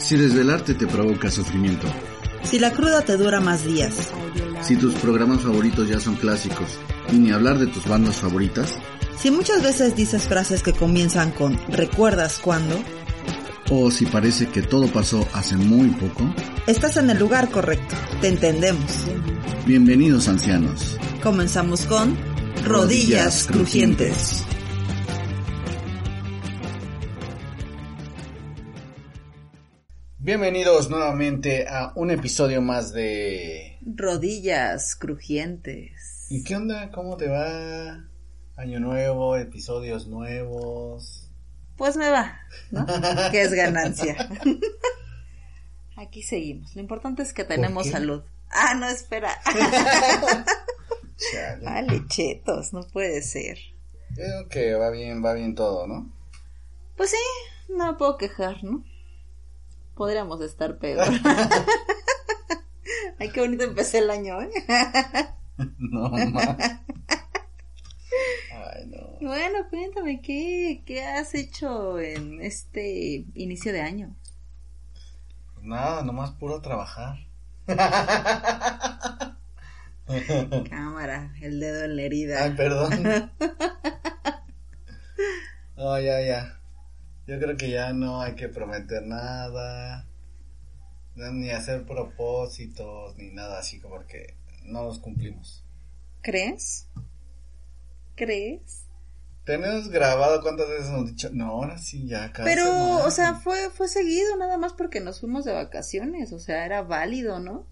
Si desvelarte te provoca sufrimiento. Si la cruda te dura más días. Si tus programas favoritos ya son clásicos. Y ni hablar de tus bandas favoritas. Si muchas veces dices frases que comienzan con ¿recuerdas cuándo? O si parece que todo pasó hace muy poco. Estás en el lugar correcto. Te entendemos. Bienvenidos ancianos. Comenzamos con Rodillas Crujientes. Bienvenidos nuevamente a un episodio más de... Rodillas Crujientes. ¿Y qué onda? ¿Cómo te va? Año nuevo, episodios nuevos. Pues me va, ¿no? que es ganancia. Aquí seguimos. Lo importante es que tenemos salud. Ah, no, espera. vale, chetos, no puede ser. Creo que va bien, va bien todo, ¿no? Pues sí, no me puedo quejar, ¿no? Podríamos estar peor. Ay, qué bonito empecé el año, ¿eh? no. Ay, no. Bueno, cuéntame, ¿qué, ¿qué has hecho en este inicio de año? Pues nada, nomás puro trabajar. Cámara, el dedo en la herida. Ay, perdón. No, ya, ya. Yo creo que ya no hay que prometer nada. Ni hacer propósitos, ni nada así como que no los cumplimos. ¿Crees? ¿Crees? Tenemos grabado cuántas veces hemos dicho, no, ahora sí ya casi. Pero, o sea, fue, fue seguido nada más porque nos fuimos de vacaciones, o sea, era válido, ¿no?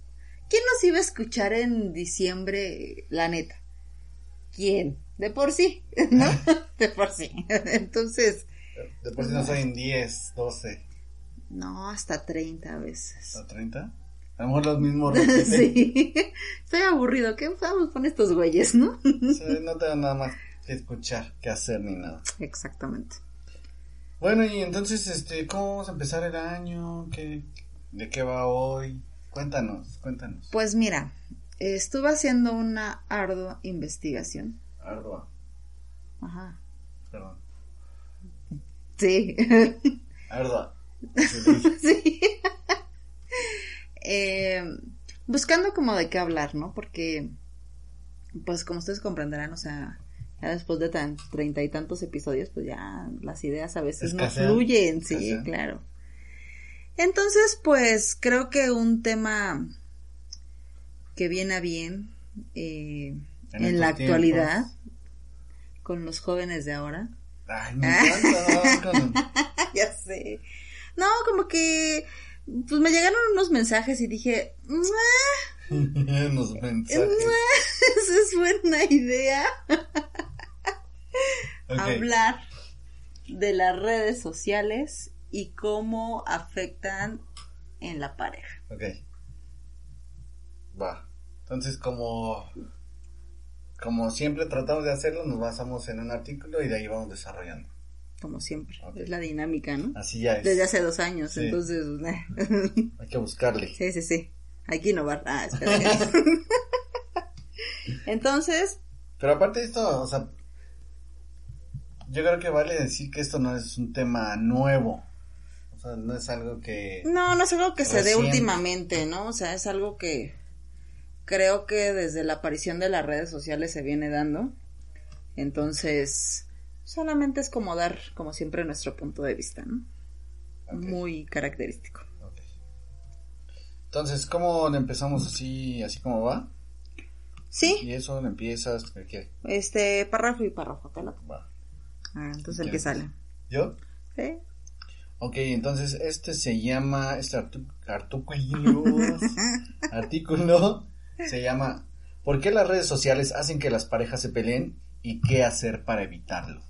¿Quién nos iba a escuchar en diciembre, la neta? ¿Quién? De por sí, ¿no? De por sí. Entonces. De por sí no soy en 10, 12. No, hasta 30 a veces. ¿Hasta 30? A lo mejor los mismos Sí. Estoy aburrido. ¿Qué vamos con estos güeyes, no? Sí, no tengo nada más que escuchar, que hacer ni nada. Exactamente. Bueno, y entonces, este, ¿cómo vamos a empezar el año? ¿Qué, ¿De qué va hoy? Cuéntanos, cuéntanos. Pues mira, estuve haciendo una ardua investigación. Ardua. Ajá. Perdón. Sí. Ardua. sí. eh, buscando como de qué hablar, ¿no? Porque, pues como ustedes comprenderán, o sea, ya después de tan treinta y tantos episodios, pues ya las ideas a veces no fluyen, sí, Escasean. claro. Entonces, pues creo que un tema que viene a bien eh, En en, la actualidad con los jóvenes de ahora. Ay, me encanta. ya sé. No, como que pues me llegaron unos mensajes y dije, "Mua, Los mensajes. esa es buena idea. Hablar de las redes sociales y cómo afectan en la pareja. Ok. Va. Entonces, como, como siempre tratamos de hacerlo, nos basamos en un artículo y de ahí vamos desarrollando. Como siempre. Es la dinámica, ¿no? Así ya es. Desde hace dos años, Sí. entonces. Hay que buscarle. Sí, sí, sí. Hay que innovar. Ah, espera. Entonces, Pero aparte de esto, o sea, yo creo que vale decir que esto no es un tema nuevo. O sea, no es algo que... no, no es algo que se dé últimamente, ¿no? O sea, es algo que creo que desde la aparición de las redes sociales se viene dando. Entonces, solamente es como dar, como siempre, nuestro punto de vista, Muy característico. Entonces, ¿cómo le empezamos así, así como va? Sí, Y eso, le empiezas, ¿qué este, párrafo y párrafo, te lo- Va. Ah, entonces el ¿Quién que sale. ¿Yo? Sí. Ok, entonces este se llama, este artículo, artículo se llama ¿Por qué las redes sociales hacen que las parejas se peleen y qué hacer para evitarlo?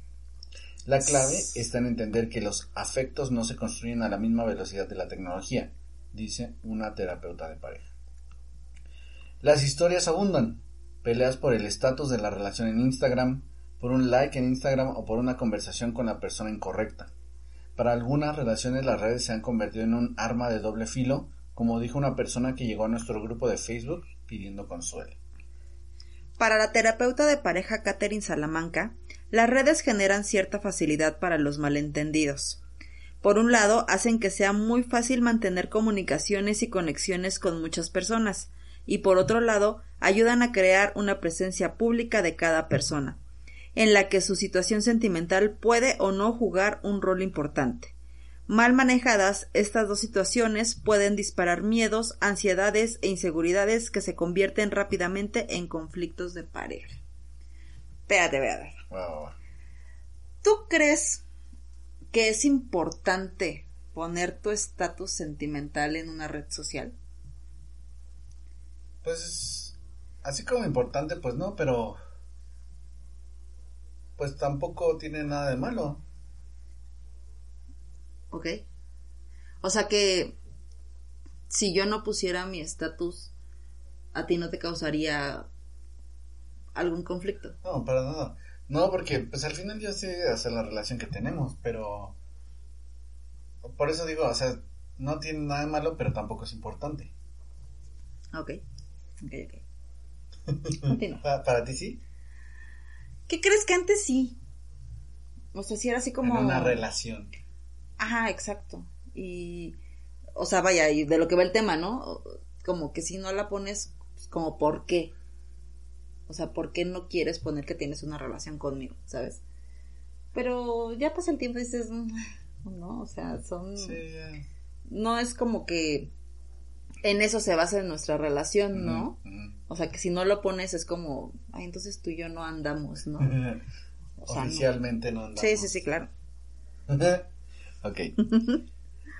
La clave está en entender que los afectos no se construyen a la misma velocidad de la tecnología. dice una terapeuta de pareja. Las historias abundan. Peleas por el estatus de la relación en Instagram, por un like en Instagram o por una conversación con la persona incorrecta. Para algunas relaciones las redes se han convertido en un arma de doble filo, como dijo una persona que llegó a nuestro grupo de Facebook pidiendo consuelo. Para la terapeuta de pareja Catherine Salamanca, las redes generan cierta facilidad para los malentendidos. Por un lado, hacen que sea muy fácil mantener comunicaciones y conexiones con muchas personas, y por otro lado, ayudan a crear una presencia pública de cada persona, en la que su situación sentimental puede o no jugar un rol importante. Mal manejadas, estas dos situaciones pueden disparar miedos, ansiedades e inseguridades que se convierten rápidamente en conflictos de pareja. Espérate, espérate. Wow. ¿Tú crees que es importante poner tu estatus sentimental en una red social? Pues así como importante, pues no, pero pues tampoco tiene nada de malo. ¿Ok? O sea que si yo no pusiera mi estatus, a ti no te causaría algún conflicto. No, para nada. No, porque pues al final yo sé hacer la relación que tenemos, pero por eso digo, o sea, no tiene nada de malo, pero tampoco es importante. Ok, ok, ok. Continúa. ¿Para, para ti sí? ¿Qué crees que antes sí? O sea, si era así como... En una relación. Ajá, exacto. Y, o sea, vaya, y de lo que va el tema, ¿no? Como que si no la pones, pues, como por qué. O sea, ¿por qué no quieres poner que tienes una relación conmigo, sabes? Pero ya pasa el tiempo y dices, "Mm, no, o sea, son... Sí, ya. No es como que en eso se basa nuestra relación, ¿no? O sea, que si no lo pones es como, ay, entonces tú y yo no andamos, ¿no? ujú. O sea, no. Oficialmente no andamos. Sí, sí, sí, claro. ok.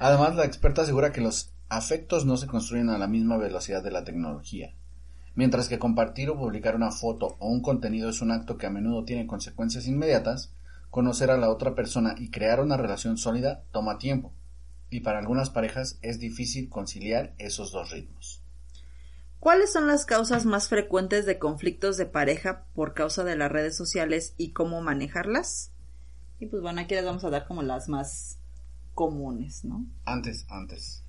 Además, la experta asegura que los afectos no se construyen a la misma velocidad de la tecnología. Mientras que compartir o publicar una foto o un contenido es un acto que a menudo tiene consecuencias inmediatas, conocer a la otra persona y crear una relación sólida toma tiempo. Y para algunas parejas es difícil conciliar esos dos ritmos. ¿Cuáles son las causas más frecuentes de conflictos de pareja por causa de las redes sociales y cómo manejarlas? Y pues bueno, aquí les vamos a dar como las más comunes, ¿no? Antes, antes.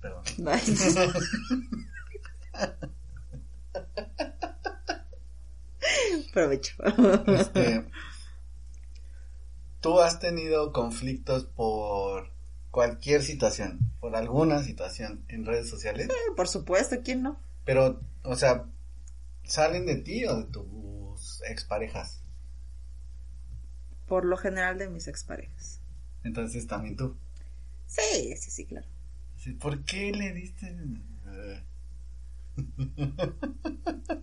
Perdón. Provecho. Este, ¿Tú has tenido conflictos por cualquier situación, por alguna situación en redes sociales? Por supuesto, ¿quién no? Pero, o sea, ¿salen de ti o de tus exparejas? Por lo general de mis exparejas. Entonces también tú. Sí, sí, sí, claro. ¿Por qué le diste?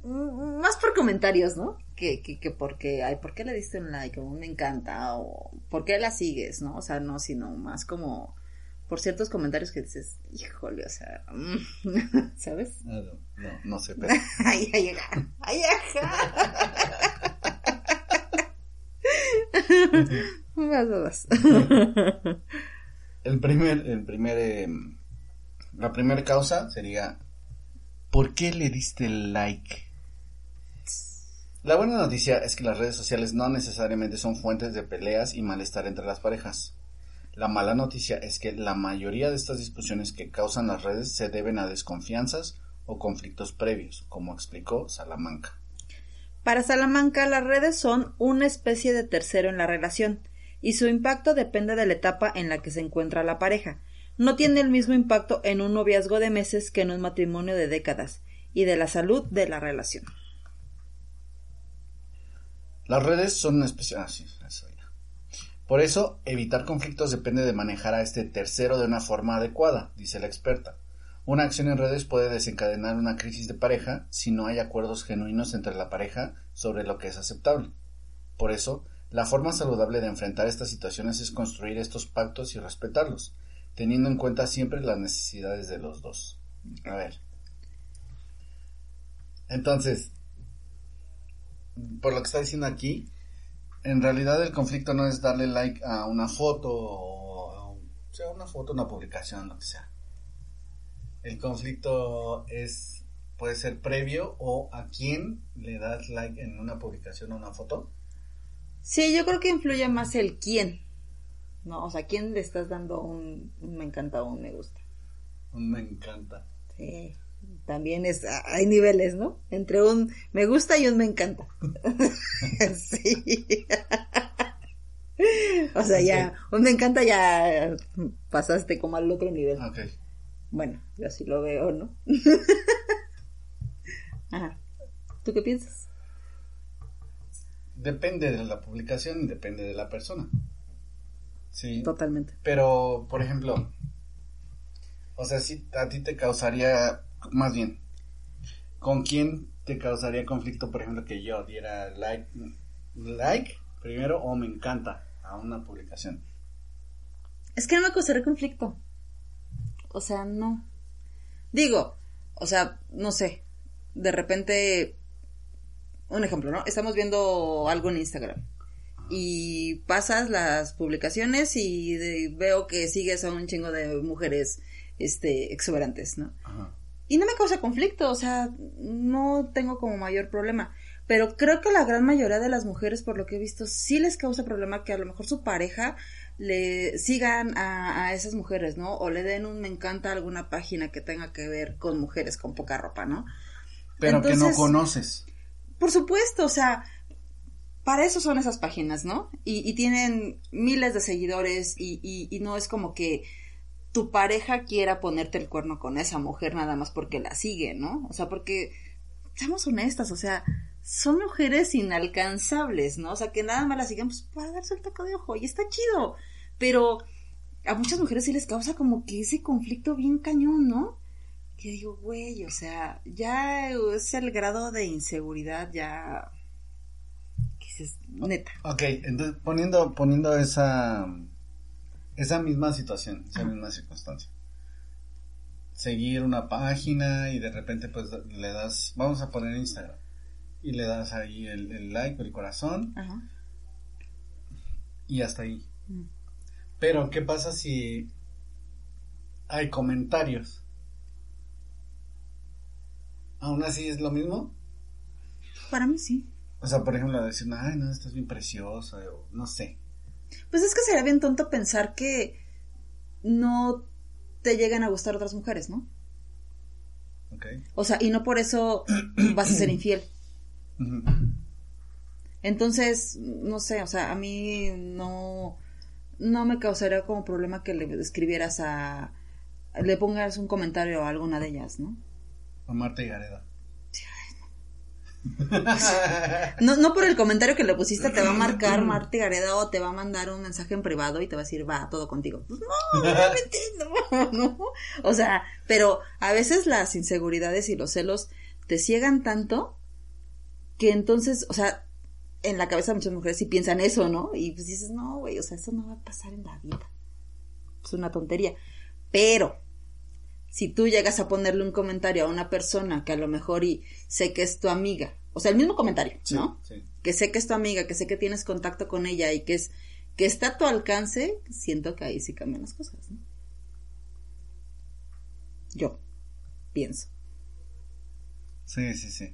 Mm, Más por comentarios, ¿no? Que, que, que porque, ay, ¿por qué le diste un like? O me encanta, o ¿por qué la sigues? ¿No? O sea, no, sino más como por ciertos comentarios que dices, híjole, o sea, mm, ¿sabes? ah, no, no, no sé, pero Ay, ay, ajá, ay, ajá. El primer, el primer, eh, la primera causa sería, ¿por qué le diste like? La buena noticia es que las redes sociales no necesariamente son fuentes de peleas y malestar entre las parejas. La mala noticia es que la mayoría de estas discusiones que causan las redes se deben a desconfianzas o conflictos previos, como explicó Salamanca. Para Salamanca, las redes son una especie de tercero en la relación, y su impacto depende de la etapa en la que se encuentra la pareja. No tiene el mismo impacto en un noviazgo de meses que en un matrimonio de décadas, y de la salud de la relación. Las redes son una especie... Ah. Por eso, evitar conflictos depende de manejar a este tercero de una forma adecuada, dice la experta. Una acción en redes puede desencadenar una crisis de pareja si no hay acuerdos genuinos entre la pareja sobre lo que es aceptable. Por eso, la forma saludable de enfrentar estas situaciones es construir estos pactos y respetarlos, teniendo en cuenta siempre las necesidades de los dos. A ver. Entonces, por lo que está diciendo aquí, en realidad el conflicto no es darle like a una foto o sea, una foto, una publicación, lo que sea. El conflicto es puede ser previo o a quién le das like en una publicación o una foto. Sí, yo creo que influye más el quién. No, o sea, quién le estás dando un, un me encanta o un me gusta. Un me encanta. Sí, también es, hay niveles, ¿no? Entre un me gusta y un me encanta. sí. o sea, ya, un me encanta ya pasaste como al otro nivel. Bueno, yo así lo veo, ¿no? Ajá. ¿Tú qué piensas? Depende de la publicación y depende de la persona. Sí. Totalmente. Pero, por ejemplo, o sea, si a ti te causaría, más bien, ¿con quién te causaría conflicto, por ejemplo, que yo diera like, like primero o me encanta a una publicación? Es que no me causaría conflicto. O sea, no. Digo, o sea, no sé. De repente, un ejemplo, ¿no? Estamos viendo algo en Instagram y pasas las publicaciones y de- veo que sigues a un chingo de mujeres este exuberantes, ¿no? Ajá. Y no me causa conflicto, o sea, no tengo como mayor problema. Pero creo que la gran mayoría de las mujeres, por lo que he visto, sí les causa problema que a lo mejor su pareja le sigan a, a esas mujeres, ¿no? O le den un me encanta a alguna página que tenga que ver con mujeres con poca ropa, ¿no? Pero que no conoces. Por supuesto, o sea, para eso son esas páginas, ¿no? Y, y tienen miles de seguidores y, y, y no es como que tu pareja quiera ponerte el cuerno con esa mujer nada más porque la sigue, ¿no? O sea, porque, seamos honestas, o sea, son mujeres inalcanzables, ¿no? O sea, que nada más la siguen pues, para darse el taco de ojo y está chido, pero a muchas mujeres sí les causa como que ese conflicto bien cañón, ¿no? Que digo, güey, o sea, ya es el grado de inseguridad, ya. que dices, neta. Ok, entonces poniendo, poniendo esa, esa misma situación, esa Ajá. misma circunstancia. Seguir una página y de repente pues le das, vamos a poner Instagram, y le das ahí el, el like o el corazón Ajá. y hasta ahí. Mm. Pero, ¿qué pasa si hay comentarios? ¿Aún así es lo mismo? Para mí sí. O sea, por ejemplo, decir, ay, no, estás bien preciosa, o no sé. Pues es que sería bien tonto pensar que no te llegan a gustar otras mujeres, ¿no? ¿Ok? O sea, y no por eso vas a ser infiel. Entonces, no sé, o sea, a mí no, no me causaría como problema que le escribieras a, le pongas un comentario a alguna de ellas, ¿no? A Marta y Gareda. No, no por el comentario que le pusiste te va a marcar Marta Gareda o te va a mandar un mensaje en privado y te va a decir, va, todo contigo. Pues no, obviamente no, no. O sea, pero a veces las inseguridades y los celos te ciegan tanto que entonces, o sea, en la cabeza de muchas mujeres sí piensan eso, ¿no? Y pues dices, no, güey, o sea, eso no va a pasar en la vida. Es una tontería. Pero, si tú llegas a ponerle un comentario a una persona que a lo mejor y sé que es tu amiga, o sea, el mismo comentario, Sí, ¿no? sí. Que sé que es tu amiga, que sé que tienes contacto con ella y que es que está a tu alcance, siento que ahí sí cambian las cosas, ¿no? Yo pienso. Sí, sí, sí.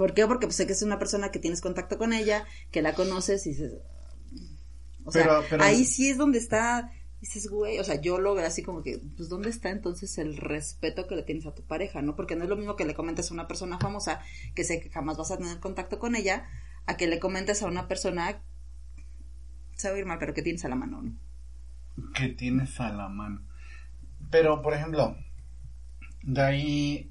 ¿Por qué? Porque pues, sé que es una persona que tienes contacto con ella, que la conoces y dices... O sea, Pero- pero- ahí sí es donde está... Dices, güey, o sea, yo lo veo así como que, pues, ¿dónde está entonces el respeto que le tienes a tu pareja, no? Porque no es lo mismo que le comentes a una persona famosa que sé que jamás vas a tener contacto con ella, a que le comentes a una persona, se va a ir mal, pero que tienes a la mano, ¿no? Que tienes a la mano. Pero, por ejemplo, de ahí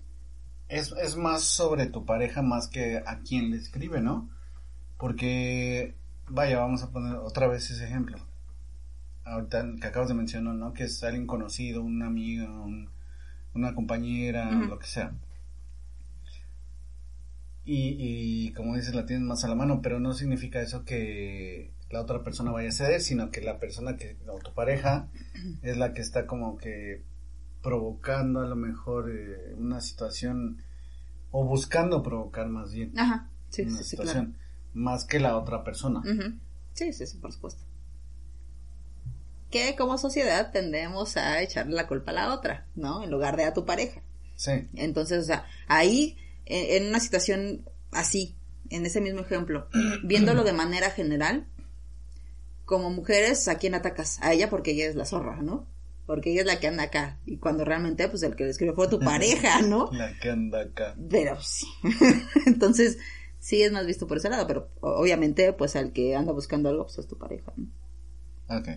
es, es más sobre tu pareja más que a quien le escribe, ¿no? Porque, vaya, vamos a poner otra vez ese ejemplo. Ahorita que acabas de mencionar, ¿no? Que es alguien conocido, un amigo, un- una compañera, lo que sea. Y, y como dices, la tienes más a la mano, pero no significa eso que la otra persona vaya a ceder, sino que la persona que, o tu pareja, es la que está como que provocando a lo mejor eh, una situación, o buscando provocar más bien Ajá, sí, una sí, sí, claro. situación, más que la otra persona. Sí, sí, sí, por supuesto. que como sociedad tendemos a echarle la culpa a la otra, ¿no? En lugar de a tu pareja. Sí. Entonces, o sea, ahí, en en una situación así, en ese mismo ejemplo, viéndolo de manera general, como mujeres, ¿a quién atacas? A ella porque ella es la zorra, ¿no? Porque ella es la que anda acá. Y cuando realmente, pues el que le escribió fue tu pareja, ¿no? La que anda acá. Pero sí. Entonces, sí es más visto por ese lado, pero obviamente, pues al que anda buscando algo, pues es tu pareja, ¿no? Ok.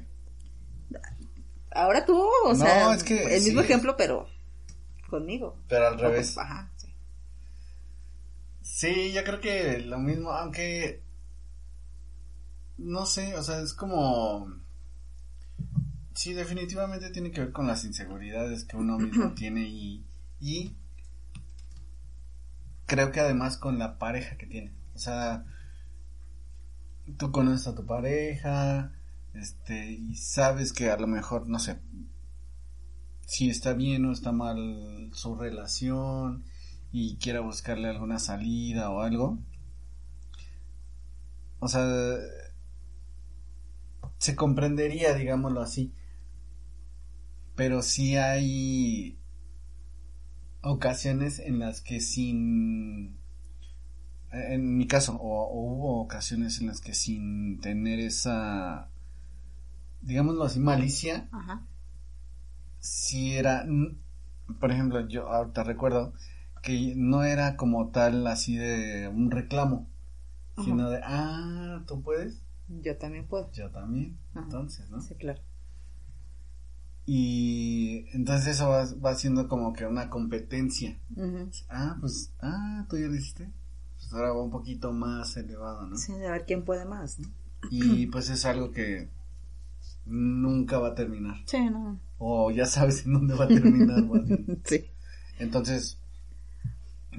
Ahora tú, o No, sea, es que el mismo ejemplo, pero conmigo. Pero al revés. Ajá, sí. Sí, yo creo que lo mismo, aunque no sé, o sea, es como sí, definitivamente tiene que ver con las inseguridades que uno mismo tiene y y creo que además con la pareja que tiene. O sea, tú conoces a tu pareja, este, y sabes que a lo mejor, no sé, si está bien o está mal su relación y quiera buscarle alguna salida o algo. O sea, se comprendería, digámoslo así. Pero sí hay ocasiones en las que sin en mi caso o, o hubo ocasiones en las que sin tener esa digámoslo así malicia Ajá. si era, por ejemplo, yo ahorita recuerdo que no era como tal así de un reclamo, Ajá. sino de, ah, tú puedes, Yo también puedo. yo también, Ajá. entonces, ¿no? Sí, claro. Y entonces eso va, va siendo como que una competencia. Ah, pues, ah, tú ya lo hiciste. Pues ahora va un poquito más elevado, ¿no? Sí, de ver quién puede más, ¿no? Y pues es algo que nunca va a terminar. Sí, no. O ya sabes en dónde va a terminar. Sí. Entonces,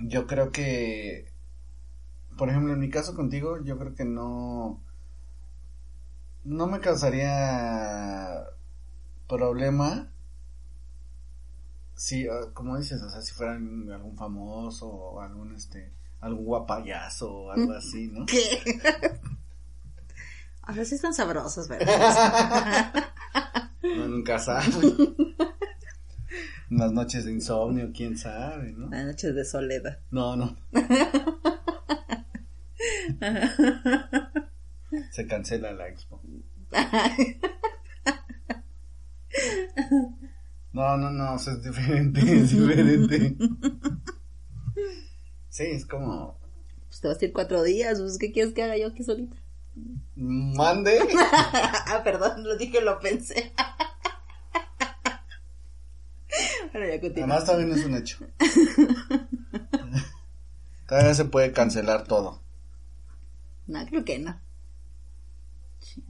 yo creo que, por ejemplo, en mi caso contigo, yo creo que no, no me causaría problema si, ah, como dices, o sea, si fuera algún famoso o algún, este, algún guapayazo o algo así, ¿no? ¿Qué? A ver si están sabrosos, ¿verdad? No, nunca sabe. Unas noches de insomnio, quién sabe, ¿no? Las noches de soledad. No, no. Se cancela la expo. No, no, no, o sea, es diferente, es diferente. Sí, es como, Pues te vas a ir cuatro días, pues ¿qué quieres que haga yo aquí solita? mande. ah, perdón, lo dije, lo pensé. bueno, ya continúa. Además también es un hecho. Todavía se puede cancelar todo. No, creo que no. Sí.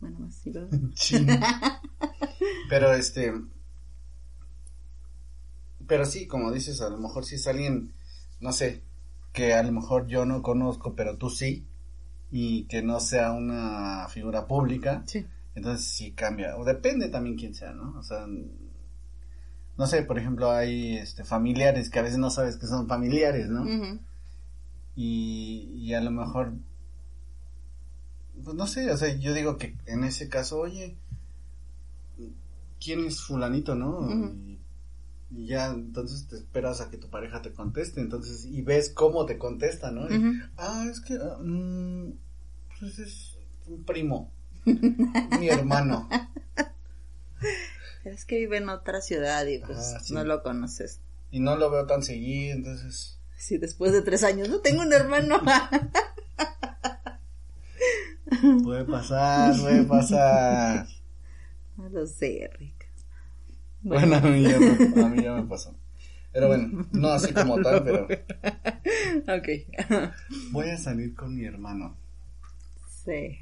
Bueno, más sí, ¿verdad? Sí. Pero este. Pero sí, como dices, a lo mejor si es alguien, no sé, que a lo mejor yo no conozco, pero tú sí, y que no sea una figura pública, Sí. entonces sí cambia. O depende también quién sea, ¿no? O sea, no sé, por ejemplo, hay este, familiares que a veces no sabes que son familiares, ¿no? Ujú. y, y a lo mejor pues no sé, o sea, yo digo que en ese caso, oye, ¿quién es fulanito, no? Y, y ya entonces te esperas a que tu pareja te conteste, entonces, y ves cómo te contesta, ¿no? Y, ah, es que, ah, mm, pues es un primo, mi hermano. Es que vive en otra ciudad y pues Ah, sí. no lo conoces. Y no lo veo tan seguido, entonces, Sí, después de tres años, no tengo un hermano. puede pasar, puede pasar. no lo sé, Rick. Bueno, a mí, ya me, a mí ya me pasó. Pero bueno, no así como tal, pero Ok. voy a salir con mi hermano. sí.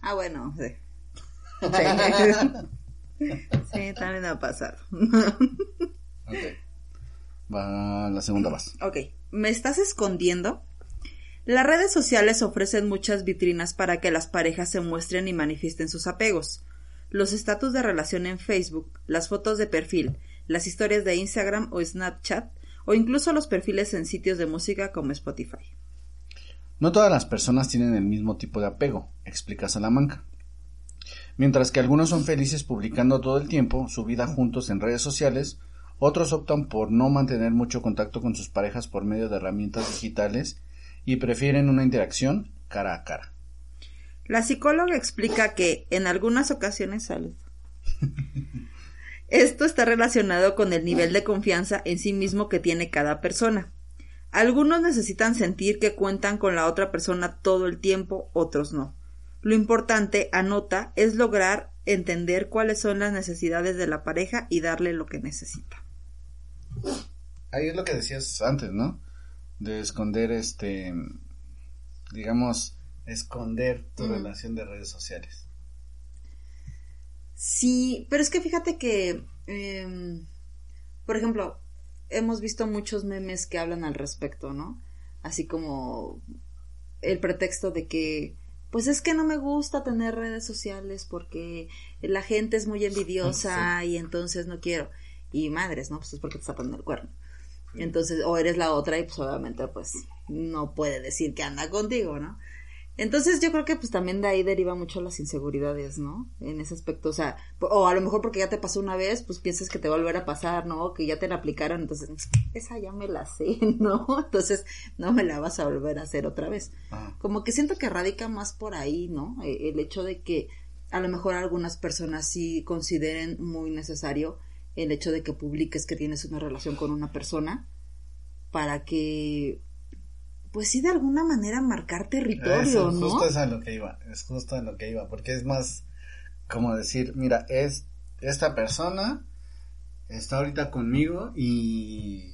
ah, bueno, sí. Sí. Sí, también ha pasado. Ok. Va la segunda más. Ok, ¿me estás escondiendo? Las redes sociales ofrecen muchas vitrinas para que las parejas se muestren y manifiesten sus apegos. Los estatus de relación en Facebook, las fotos de perfil, las historias de Instagram o Snapchat, o incluso los perfiles en sitios de música como Spotify. No todas las personas tienen el mismo tipo de apego, explica Salamanca. Mientras que algunos son felices publicando todo el tiempo su vida juntos en redes sociales, otros optan por no mantener mucho contacto con sus parejas por medio de herramientas digitales y prefieren una interacción cara a cara. La psicóloga explica que en algunas ocasiones salud. Esto está relacionado con el nivel de confianza en sí mismo que tiene cada persona. Algunos necesitan sentir que cuentan con la otra persona todo el tiempo, otros no. Lo importante, anota, es lograr entender cuáles son las necesidades de la pareja y darle lo que necesita. Ahí es lo que decías antes, ¿no? De esconder este, digamos, esconder tu relación de redes sociales. Sí, pero es que fíjate que, em, por ejemplo, hemos visto muchos memes que hablan al respecto, ¿no? Así como el pretexto de que, pues es que no me gusta tener redes sociales porque la gente es muy envidiosa y entonces no quiero. Y madres, ¿no? Pues es porque te está poniendo el cuerno. Entonces, o eres la otra y pues obviamente pues no puede decir que anda contigo, ¿no? Entonces yo creo que pues también de ahí deriva mucho las inseguridades, ¿no? En ese aspecto, o sea, o a lo mejor porque ya te pasó una vez, pues piensas que te va a volver a pasar, ¿no? Que ya te la aplicaron, entonces, esa ya me la sé, ¿no? Entonces no me la vas a volver a hacer otra vez. Ajá. Como que siento que radica más por ahí, ¿no? Eh, El hecho de que a lo mejor algunas personas sí consideren muy necesario el hecho de que publiques que tienes una relación con una persona para que, pues sí, de alguna manera marcar territorio, Eso, ¿no? Justo es a lo que iba, es justo a lo que iba, porque es más como decir, mira, es esta persona está ahorita conmigo y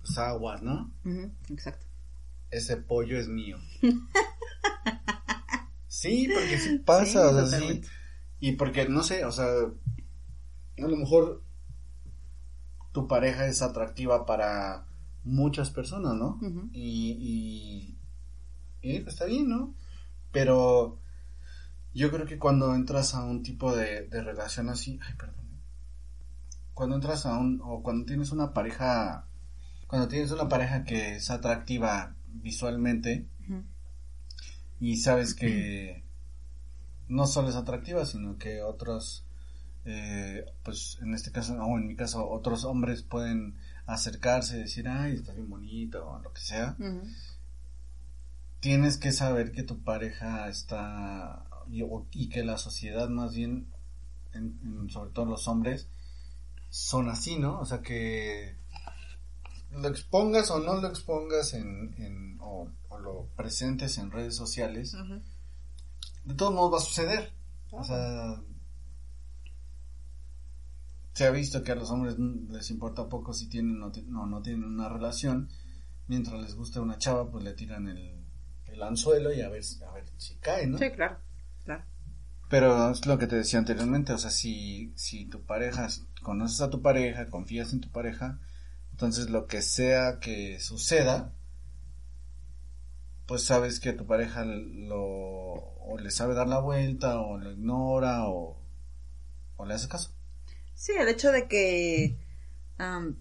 pues aguas, ¿no? Exacto. Ese pollo es mío. sí, porque sí pasa, Sí, o sea, sí. Y porque, no sé, o sea, a lo mejor tu pareja es atractiva para muchas personas, ¿no? Y, y, y, está bien, ¿no? Pero yo creo que cuando entras a un tipo de, de relación así, ay, perdón, cuando entras a un, o cuando tienes una pareja, cuando tienes una pareja que es atractiva visualmente y sabes que no solo es atractiva, sino que otros, eh, pues en este caso, o en mi caso, otros hombres pueden acercarse y decir, ay, está bien bonito, o lo que sea. Tienes que saber que tu pareja está, y, o- y que la sociedad más bien, en- en- sobre todo los hombres, son así, ¿no? O sea que lo expongas o no lo expongas en, en o, o lo presentes en redes sociales, de todos modos va a suceder. O sea, se ha visto que a los hombres les importa poco si tienen o no, no, tienen una relación. Mientras les gusta una chava, pues le tiran el, el anzuelo y a ver, si- a ver si cae, ¿no? Sí, claro, claro. Pero es lo que te decía anteriormente, o sea, si, si tu pareja, conoces a tu pareja, confías en tu pareja, entonces lo que sea que suceda, pues sabes que tu pareja lo, o le sabe dar la vuelta, o lo ignora, o, o le hace caso. Sí, el hecho de que am,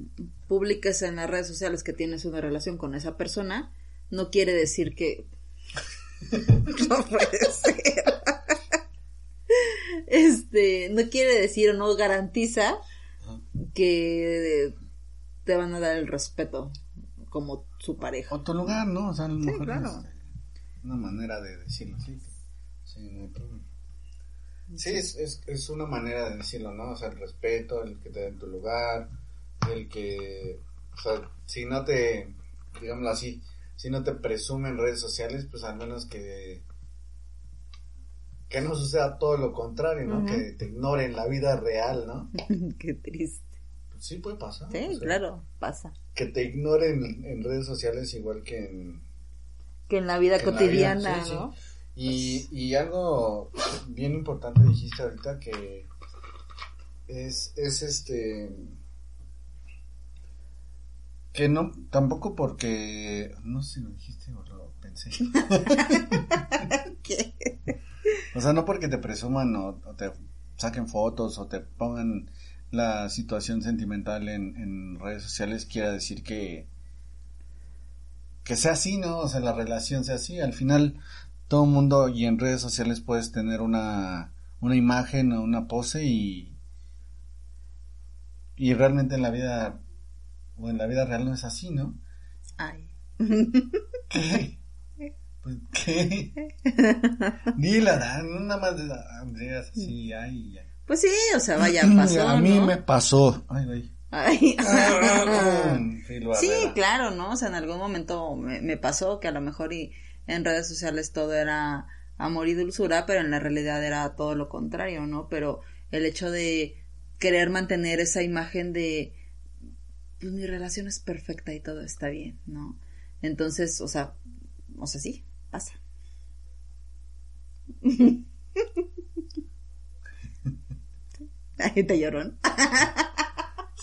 publiques en las redes sociales que tienes una relación con esa persona no quiere decir que no puede ser. Este, no quiere decir o no garantiza que te van a dar el respeto como su pareja. O tu lugar, ¿no? O sea, a lo mejor claro. es una manera de decirlo así. Sí, no hay problema. Sí, es, es, es una manera de decirlo, ¿no? O sea, el respeto, el que te den tu lugar, el que, o sea, si no te, digámoslo así, si no te presume en redes sociales, pues al menos que, que no suceda todo lo contrario, ¿no? Que te ignoren la vida real, ¿no? Qué triste. Pues sí puede pasar. Sí, o sea, claro, pasa. Que te ignoren en redes sociales igual que en, Que en la vida que la cotidiana, vida, sí, sí. Y, y algo bien importante dijiste ahorita que es, es este que no tampoco porque no sé si lo dijiste o lo pensé. ¿Qué? o sea no porque te presuman o, o te saquen fotos o te pongan la situación sentimental en, en redes sociales quiera decir que que sea así no o sea la relación sea así. Al final todo el mundo y en redes sociales puedes tener una una imagen o una pose y y realmente en la vida o en la vida real no es así, ¿no? Ay. ¿Qué? Pues, ¿qué? Dila, nada más de Andreas, así, ay, ay. Pues sí, o sea, vaya, pasó, A mí ¿no? me pasó. Ay. Ay. Filo Sí, Herrera. claro, ¿no? O sea, en algún momento me, me pasó que a lo mejor y en redes sociales todo era amor y dulzura, pero en la realidad era todo lo contrario, ¿no? Pero el hecho de querer mantener esa imagen de, pues mi relación es perfecta y todo está bien, ¿no? Entonces, o sea, o sea, sí, pasa. Ay, te llorón.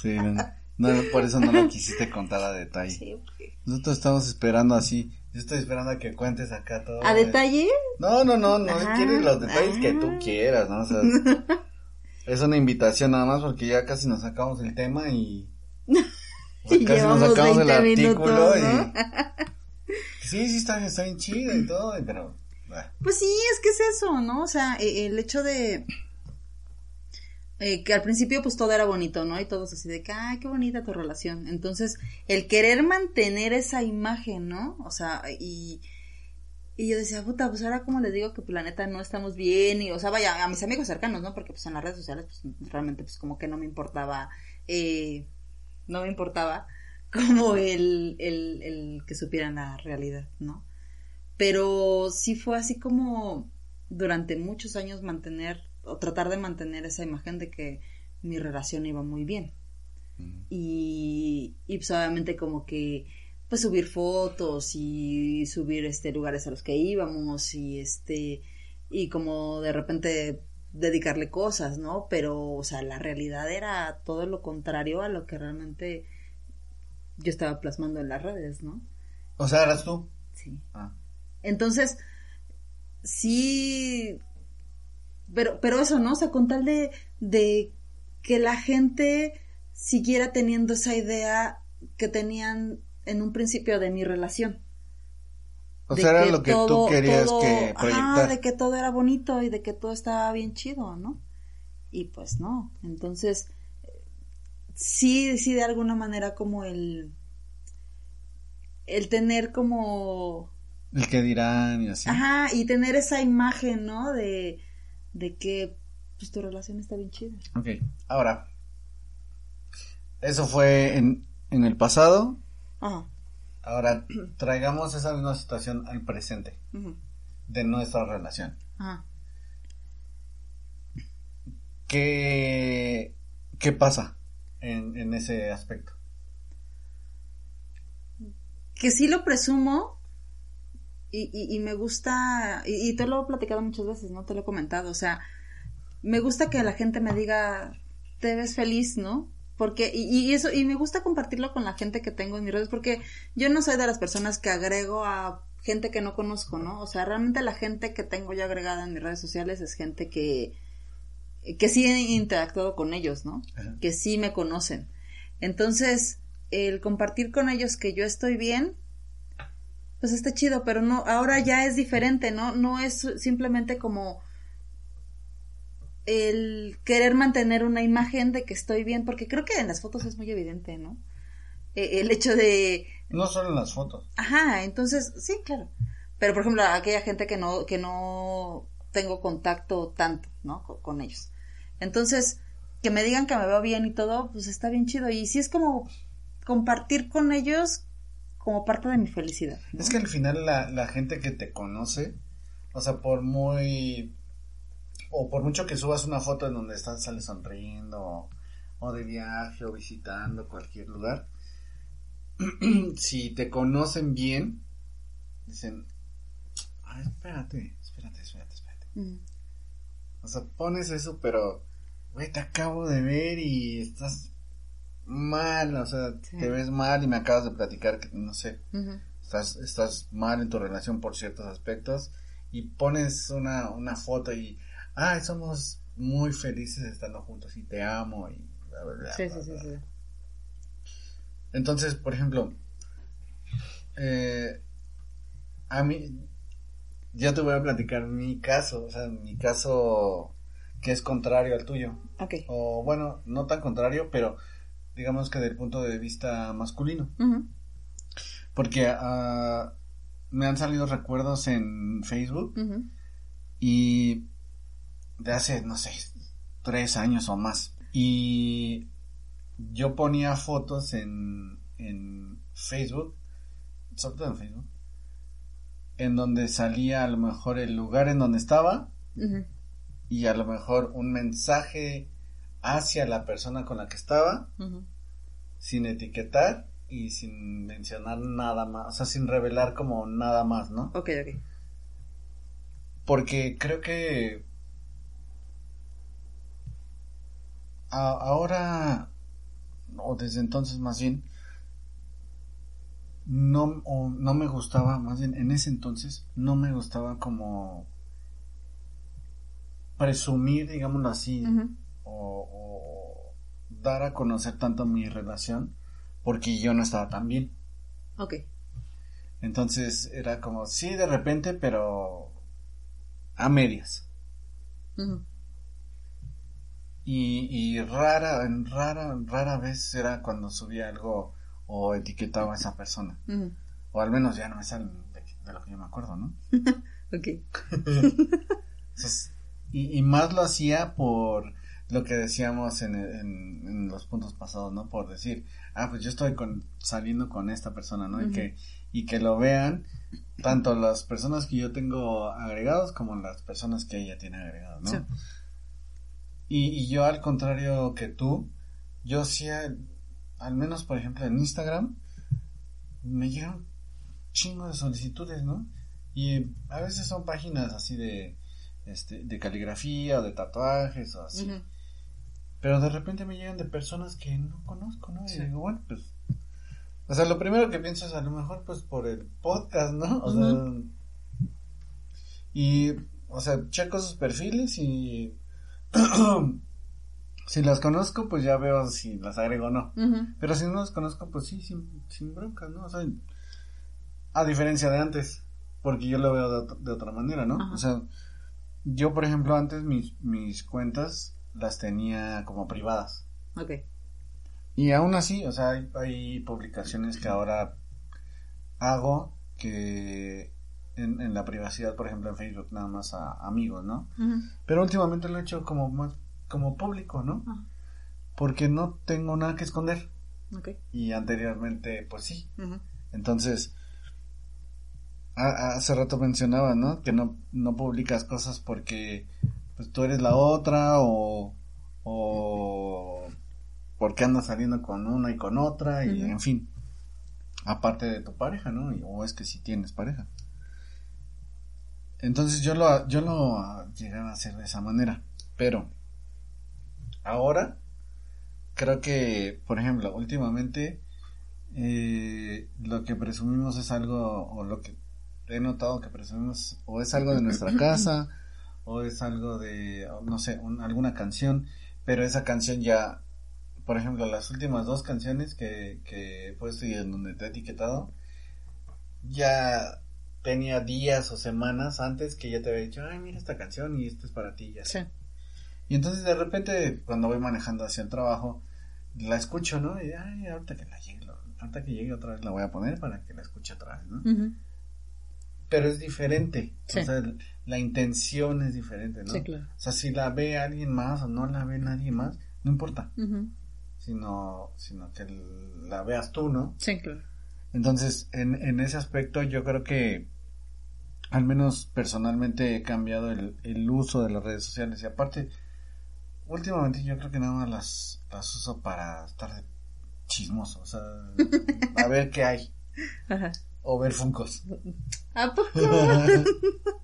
Sí, no, no, por eso no lo quisiste contar a detalle. Sí, porque- Nosotros estamos esperando así. Yo estoy esperando a que cuentes acá todo. ¿A detalle? No, no, no, no Ah, quieres los detalles que tú ah. quieras, ¿no? O sea, es una invitación nada más porque ya casi nos sacamos el tema y. o sea, Y casi nos sacamos el 20 artículo minutos, ¿no? y. Sí, sí, está, está bien chido y todo, pero. bueno. Pues sí, es que es eso, ¿no? O sea, e- el hecho de eh, que al principio pues todo era bonito, ¿no? Y todos así de que, ay, qué bonita tu relación. Entonces, el querer mantener esa imagen, ¿no? O sea, y, y yo decía, puta, pues ahora como les digo que pues la neta no estamos bien y, o sea, vaya, a mis amigos cercanos, ¿no? Porque pues en las redes sociales pues realmente pues como que no me importaba, eh, no me importaba como el, el, el que supieran la realidad, ¿no? pero sí fue así como durante muchos años mantener o tratar de mantener esa imagen de que mi relación iba muy bien y, y pues obviamente como que pues subir fotos y subir este lugares a los que íbamos y este y como de repente dedicarle cosas, ¿no? Pero o sea, la realidad era todo lo contrario a lo que realmente yo estaba plasmando en las redes, ¿no? O sea, eras tú. Sí. Ah. Entonces, sí, pero, pero eso, ¿no? O sea, con tal de, de que la gente siguiera teniendo esa idea que tenían en un principio de mi relación. O sea, era lo que todo- tú querías todo- que ajá, proyectar. de que todo era bonito y de que todo estaba bien chido, ¿no? Y pues no. Entonces, sí, sí, de alguna manera como el, el tener como El que dirán y así. Ajá, y tener esa imagen, ¿no? De, de que pues tu relación está bien chida. Ok, ahora. Eso fue en, en el pasado. Ajá. Ahora traigamos esa misma situación al presente de nuestra relación. Ajá. ¿Qué, qué pasa en, en ese aspecto? Que sí lo presumo y, y, y me gusta, y, y te lo he platicado muchas veces, ¿no? Te lo he comentado, o sea, me gusta que la gente me diga, te ves feliz, ¿no? Porque, y, y eso, y me gusta compartirlo con la gente que tengo en mis redes, porque yo no soy de las personas que agrego a gente que no conozco, ¿no? O sea, realmente la gente que tengo yo agregada en mis redes sociales es gente que, que sí he interactuado con ellos, ¿no? Ajá. Que sí me conocen. Entonces, el compartir con ellos que yo estoy bien, pues está chido, pero no, ahora ya es diferente, ¿no? No es simplemente como el querer mantener una imagen de que estoy bien, porque creo que en las fotos es muy evidente, ¿no? Eh, el hecho de, No solo en las fotos. Ajá, entonces, sí, claro. Pero por ejemplo, aquella gente que no, que no tengo contacto tanto, ¿no? Con, con ellos. Entonces, que me digan que me veo bien y todo, pues está bien chido. Y sí es como compartir con ellos como parte de mi felicidad. ¿no? Es que al final la, la gente que te conoce, o sea, por muy... O por mucho que subas una foto en donde estás, sales sonriendo, o, o de viaje, o visitando cualquier lugar, si te conocen bien, dicen, ay, espérate, espérate, espérate, espérate. Mm, O sea, pones eso, pero, güey, te acabo de ver y estás mal, o sea, Sí. te ves mal y me acabas de platicar que, no sé, estás, estás mal en tu relación por ciertos aspectos y pones una, una foto y, ay, somos muy felices estando juntos y te amo y bla, bla, bla, Sí, bla, sí, bla. Entonces, por ejemplo, eh, a mí, yo te voy a platicar mi caso, o sea, mi caso que es contrario al tuyo. Ok. O bueno, no tan contrario, pero digamos que del punto de vista masculino. Porque ah, me han salido recuerdos en Facebook y de hace, no sé, tres años o más. Y yo ponía fotos en, en Facebook, sobre todo en Facebook, en donde salía a lo mejor el lugar en donde estaba y a lo mejor un mensaje hacia la persona con la que estaba, sin etiquetar y sin mencionar nada más, o sea, sin revelar como nada más, ¿no? Ok, ok. Porque creo que a- ahora, o desde entonces más bien, no, o no me gustaba, más bien en ese entonces, no me gustaba como presumir, digámoslo así, Ujú. O, o dar a conocer tanto mi relación, porque yo no estaba tan bien. Ok. Entonces era como, sí, de repente, pero a medias. Y, y rara, rara, rara vez era cuando subía algo o etiquetaba a esa persona. O al menos ya no me sale de, de lo que yo me acuerdo, ¿no? Ok. Entonces, y, y más lo hacía por lo que decíamos en, en, en los puntos pasados, ¿no? Por decir, ah, pues yo estoy con, saliendo con esta persona, ¿no? Y que, y que lo vean tanto las personas que yo tengo agregados como las personas que ella tiene agregados, ¿no? Sí. Y, y yo al contrario que tú, yo sí, al, menos por ejemplo en Instagram, me llegan chingo de solicitudes, ¿no? Y a veces son páginas así de, este, de caligrafía o de tatuajes o así. Pero de repente me llegan de personas que no conozco, ¿no? Sí. Y digo, bueno, pues... O sea, lo primero que pienso es a lo mejor pues por el podcast, ¿no? O sea... Y, o sea, checo sus perfiles y... si las conozco, pues ya veo si las agrego o no. Pero si no las conozco, pues sí, sin, sin broncas, ¿no? O sea, a diferencia de antes, porque yo lo veo de, de otra manera, ¿no? O sea, yo, por ejemplo, antes mis, mis cuentas las tenía como privadas. Ok. Y aún así, o sea, hay, hay publicaciones que ahora hago que en, en la privacidad, por ejemplo, en Facebook, nada más a amigos, ¿no? Pero últimamente lo he hecho como más, como público, ¿no? Ajá. Porque no tengo nada que esconder. Ok. Y anteriormente, pues sí. Entonces, a- hace rato mencionaba, ¿no? Que no, no publicas cosas porque pues tú eres la otra o, o porque andas saliendo con una y con otra y en fin. Aparte de tu pareja, ¿no? Y- o es que si tienes pareja. Entonces yo lo, yo lo llegué a hacer de esa manera. Pero ahora creo que, por ejemplo, últimamente eh, lo que presumimos es algo, o lo que he notado que presumimos, o es algo de nuestra casa, o es algo de, no sé, un- alguna canción, pero esa canción ya, por ejemplo, las últimas dos canciones que, que he puesto y en donde te he etiquetado, ya tenía días o semanas antes que ya te había dicho, ay, mira esta canción y esto es para ti, y así. Sí. Y entonces de repente cuando voy manejando hacia el trabajo, la escucho, ¿no? Y ay, ahorita que la llegue, ahorita que llegue otra vez la voy a poner para que la escuche otra vez, ¿no? Pero es diferente, Sí. o sea, la intención es diferente, ¿no? Sí, claro. O sea, si la ve alguien más o no la ve nadie más, no importa, Ujú. sino, sino que la veas tú, ¿no? Sí, claro. Entonces, en, en ese aspecto yo creo que al menos personalmente he cambiado el, el uso de las redes sociales y aparte, últimamente yo creo que nada más las, las uso para estar de chismoso, o sea, a ver qué hay, Ajá. o ver funcos. ¿A poco?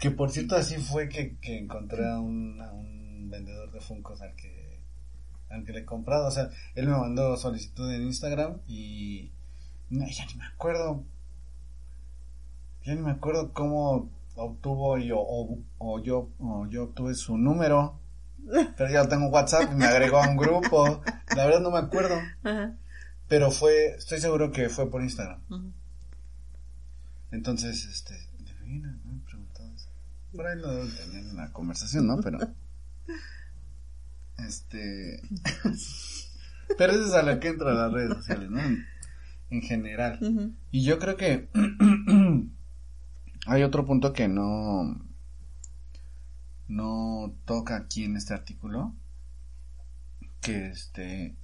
que por cierto así fue que, que encontré a un, a un vendedor de funcos al que, al que le he comprado, o sea, él me mandó solicitud en Instagram y no, ya ni me acuerdo, ya ni me acuerdo cómo obtuvo yo, o, o yo, o yo obtuve su número, pero ya lo tengo en WhatsApp y me agregó a un grupo, la verdad no me acuerdo, Ajá. pero fue, estoy seguro que fue por Instagram. Entonces, este, Por ahí lo deben tener en la conversación, ¿no? Pero, Este. Pero eso es a lo que entra a las redes sociales, ¿no? En, en general. Y yo creo que hay otro punto que no no toca aquí en este artículo que este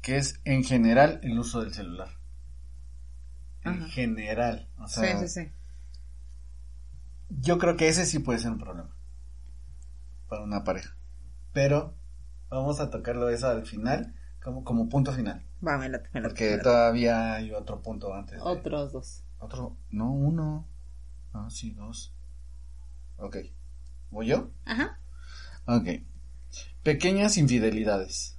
que es en general el uso del celular. En Ajá. general, o Sí, sea, sí, sí. Yo creo que ese sí puede ser un problema para una pareja. Pero vamos a tocarlo eso al final como como punto final, Va, me late, me late, porque me late. todavía hay otro punto antes. de- Otros dos. Otro, no, uno. Ah, sí, dos. Ok. ¿Voy yo? Ajá. Ok. Pequeñas infidelidades.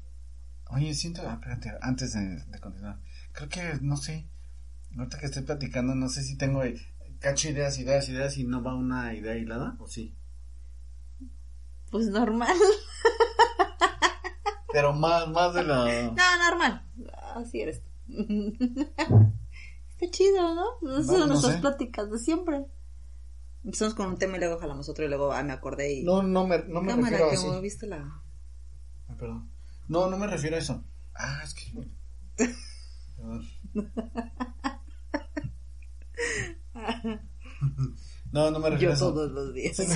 Oye, siento, ah, espérate, antes de, de continuar. Creo que, no sé, ahorita que estoy platicando, no sé si tengo, cacho ideas, ideas, ideas y no va una idea hilada, o sí. Pues normal. Pero más, más de la... No, normal. Así eres. Está chido, ¿no? Esas No, son no nuestras sé. pláticas de siempre. Empezamos con un tema y luego jalamos otro y luego ah, me acordé y... No, no me, no me Cámara, refiero a moviste la... Ah, perdón. No, no me refiero a eso. Ah, es que... No, no me refiero Yo a eso. todos los días.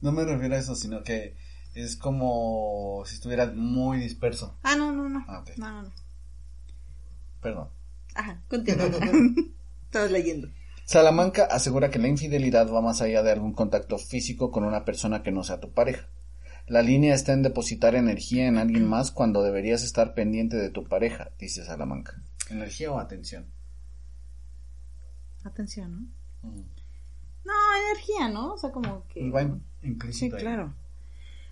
No me refiero a eso, sino que es como si estuvieras muy disperso. ah, no, no, no. Ah, ok. No, no, no. Perdón. Ajá, continúa. Estabas leyendo. Salamanca asegura que la infidelidad va más allá de algún contacto físico con una persona que no sea tu pareja. La línea está en depositar energía en alguien más cuando deberías estar pendiente de tu pareja, dice Salamanca. ¿Energía o atención? Atención, ¿no? No, energía, ¿no? O sea, como que... Im- Sí, claro.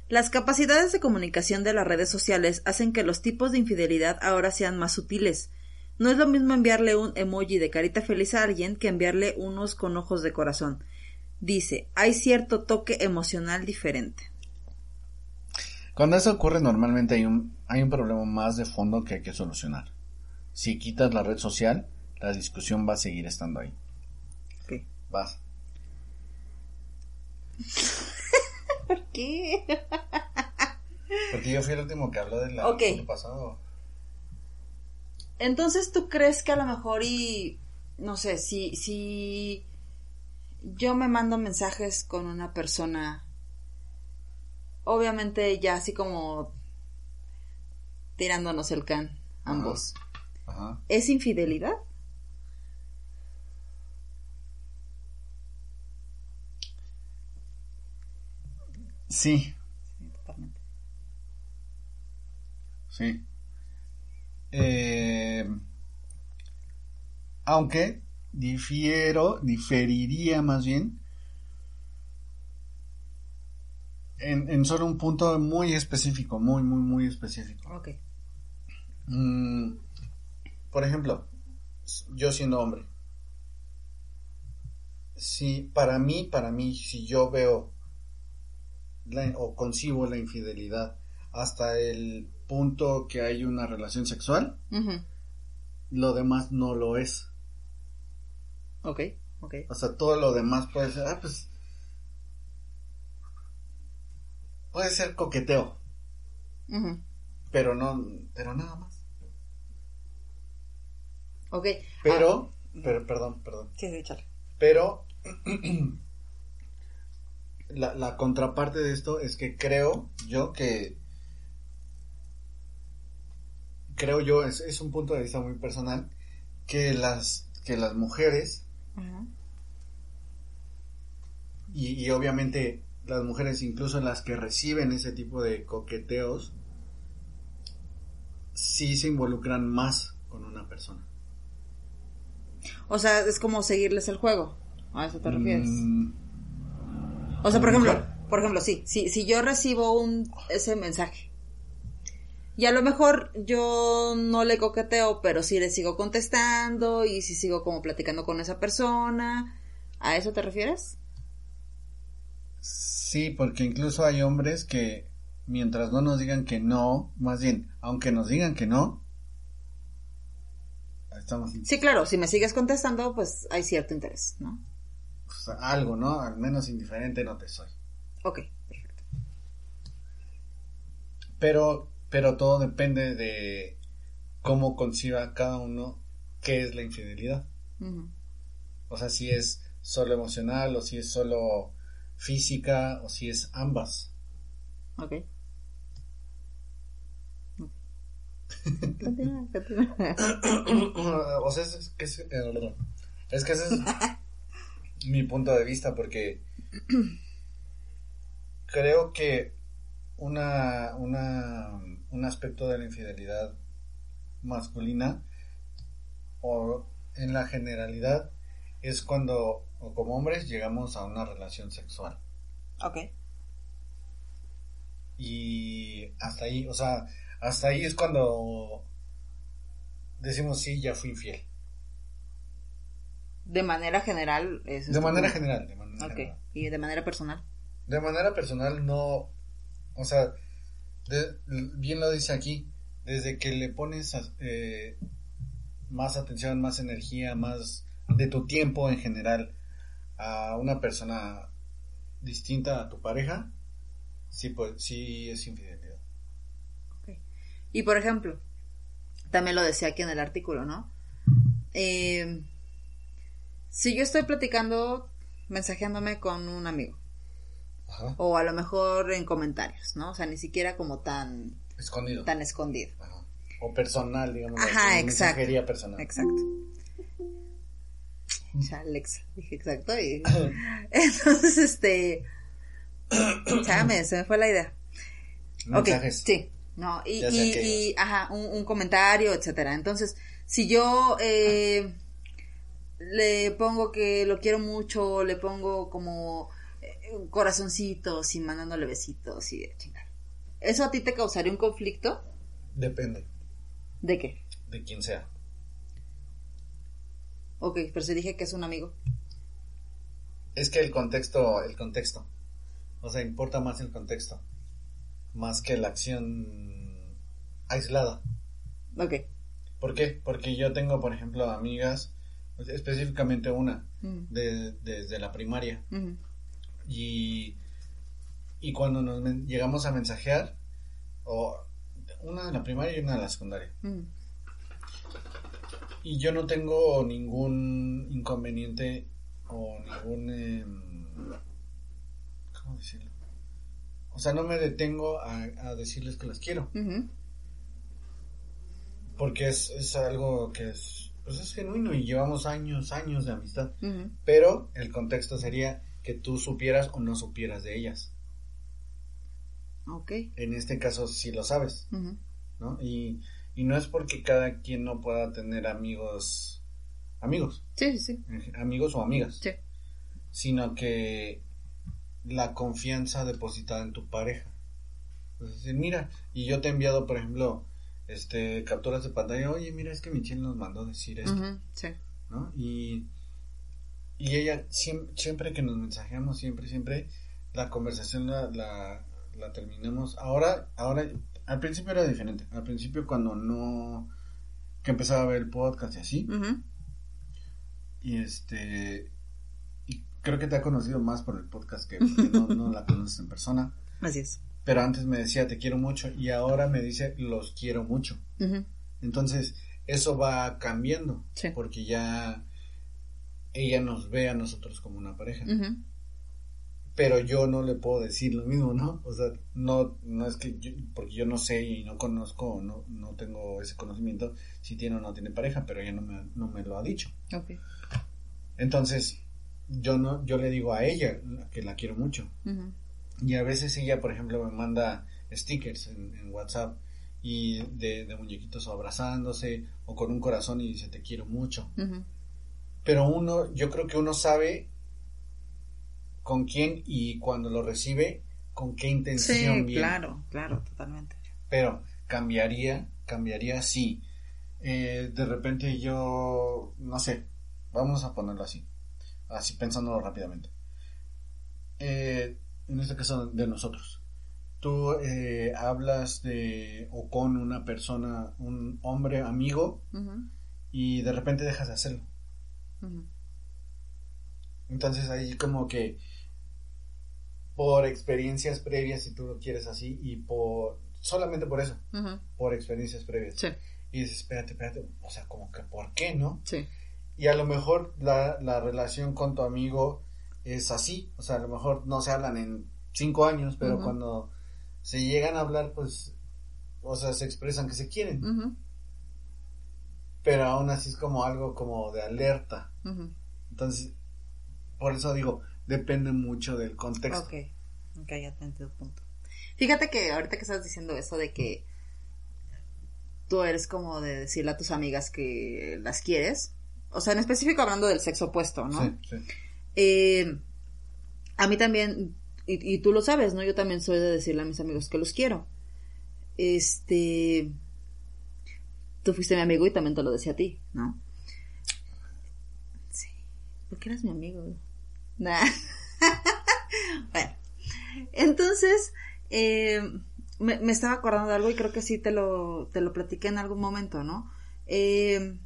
Las capacidades de comunicación de las redes sociales hacen que los tipos de infidelidad ahora sean más sutiles. No es lo mismo enviarle un emoji de carita feliz a alguien que enviarle unos con ojos de corazón. Dice, hay cierto toque emocional diferente. Cuando eso ocurre normalmente hay un, hay un problema más de fondo que hay que solucionar. Si quitas la red social, la discusión va a seguir estando ahí. ¿Qué? Vas. ¿Por qué? Porque yo fui el último que habló del la año pasado. Entonces, ¿tú crees que a lo mejor y no sé, si si yo me mando mensajes con una persona obviamente ya así como tirándonos el can ambos. Ajá. ¿Es infidelidad? Sí, Sí, totalmente. sí. Eh, aunque difiero, diferiría más bien en, en solo un punto muy específico, muy, muy, muy específico. Ok. Mm, por ejemplo, yo siendo hombre, si para mí, para mí, si yo veo la- o concibo la infidelidad hasta el punto que hay una relación sexual, lo demás no lo es. Ok, ok. O sea, todo lo demás puede ser, ah, pues, puede ser coqueteo, pero no, pero nada más. Ok. Pero, Ah. pero, perdón, perdón. Sí, sí, chale. Pero la, la contraparte de esto es que creo yo que creo yo es, es un punto de vista muy personal que las que las mujeres y obviamente las mujeres incluso las que reciben ese tipo de coqueteos sí se involucran más con una persona. O sea, es como seguirles el juego. ¿A eso te refieres? Mm, O sea, por ejemplo, Mujer. por ejemplo, sí, si, si yo recibo un ese mensaje y a lo mejor yo no le coqueteo, pero sí le sigo contestando y sí sigo como platicando con esa persona, ¿a eso te refieres? Sí, porque incluso hay hombres que mientras no nos digan que no, más bien, aunque nos digan que no, estamos Sí, claro, si me sigues contestando, pues hay cierto interés, ¿no? pues, algo, ¿no? Al menos indiferente no te soy. Ok, perfecto. Pero, pero todo depende de cómo conciba cada uno qué es la infidelidad. O sea, si es solo emocional o si es solo física o si es ambas. Ok. Continúa, continúa. o sea, es, que es, eh, es que ese es mi punto de vista porque creo que una, una, un aspecto de la infidelidad masculina o en la generalidad es cuando o como hombres llegamos a una relación sexual Ok. y hasta ahí, o sea, hasta ahí es cuando decimos sí, ya fui infiel. De manera general. es De manera general, de manera Ok. general. ¿Y de manera personal? De manera personal no, o sea, de- bien lo dice aquí, desde que le pones eh, más atención, más energía, más de tu tiempo en general a una persona distinta a tu pareja, sí, pues, sí es infidelidad. Y por ejemplo, también lo decía aquí en el artículo, ¿no? Eh, si yo estoy platicando, mensajeándome con un amigo, Ajá. o a lo mejor en comentarios, ¿no? O sea, ni siquiera como tan, Escondido. tan escondido. Ajá. O personal, digamos. Ajá, así, exacto. mensajería personal. Exacto. Ya, Alexa, dije exacto. Y... Entonces, este. Chágame, se me fue la idea. Mensajes. Ok, sí. No, y, Ya ajá, un, un comentario, etcétera. Entonces, si yo eh, le pongo que lo quiero mucho, le pongo como eh, corazoncitos y mandándole besitos y chingar. ¿Eso a ti te causaría un conflicto? Depende ¿De qué? de quién sea. Ok, pero si dije que es un amigo. Es que el contexto, el contexto. O sea, importa más el contexto. Más que la acción aislada. Ok. ¿Por qué? Porque yo tengo, por ejemplo, amigas, específicamente una, Ujú, de, desde la primaria. ujú, Y, y cuando nos llegamos a mensajear, o una de la primaria y una de la secundaria. ujú. Y yo no tengo ningún inconveniente o ningún... em, ¿Cómo decirlo? O sea, no me detengo a, a decirles que las quiero. Porque es, es algo que es, pues es genuino y llevamos años, años de amistad. Pero el contexto sería que tú supieras o no supieras de ellas. Ok. En este caso sí lo sabes. ¿no? Y, y no es porque cada quien no pueda tener amigos, amigos, Sí, sí, sí. eh, amigos o amigas. Sí. sino que la confianza depositada en tu pareja. Es decir, mira, y yo te he enviado, por ejemplo, este capturas de pantalla, oye, mira, es que Michelle nos mandó decir esto, sí. ¿no? Y, y ella, siempre, siempre que nos mensajeamos, siempre, siempre, la conversación la, la, la terminamos. Ahora, ahora, al principio era diferente. Al principio cuando no, que empezaba a ver el podcast y así, y este y creo que te ha conocido más por el podcast que no, no la conoces en persona. Así es. Pero antes me decía te quiero mucho y ahora me dice los quiero mucho. Entonces, eso va cambiando. Sí. Porque ya ella nos ve a nosotros como una pareja. Pero yo no le puedo decir lo mismo, ¿no? O sea, no, no es que yo, porque yo no sé y no conozco, no, no tengo ese conocimiento si tiene o no tiene pareja, pero ella no me, no me lo ha dicho. Ok. Entonces, yo no, yo le digo a ella que la quiero mucho. Y a veces ella, por ejemplo, me manda stickers en, en WhatsApp y de, de muñequitos abrazándose o con un corazón y dice te quiero mucho. Pero uno, yo creo que uno sabe con quién y cuando lo recibe, con qué intención Sí, viene. claro, claro, totalmente. Pero cambiaría, cambiaría si eh, de repente yo, no sé, vamos a ponerlo así, así pensándolo rápidamente. Eh, en este caso de nosotros, tú eh, hablas de o con una persona, un hombre amigo, y de repente dejas de hacerlo. Entonces ahí como que por experiencias previas, si tú lo quieres así, y por solamente por eso, por experiencias previas. Sí, Y dices, espérate, espérate, o sea, como que ¿por qué no? sí. Y a lo mejor la, la relación con tu amigo es así, o sea, a lo mejor no se hablan en cinco años, pero cuando se llegan a hablar, pues, o sea, se expresan que se quieren, pero aún así es como algo como de alerta. Entonces, por eso digo, depende mucho del contexto. Ok, ok, ya te entiendo punto. Fíjate que ahorita que estás diciendo eso de que tú eres como de decirle a tus amigas que las quieres, o sea, en específico hablando del sexo opuesto, ¿no? Sí, sí. Eh, a mí también, y, y tú lo sabes, ¿no? Yo también soy de decirle a mis amigos que los quiero. Este, tú fuiste mi amigo y también te lo decía a ti, ¿no? Sí, porque eras mi amigo. Nah. bueno, entonces, eh, me, me estaba acordando de algo y creo que sí te lo, te lo platiqué en algún momento, ¿no? Eh,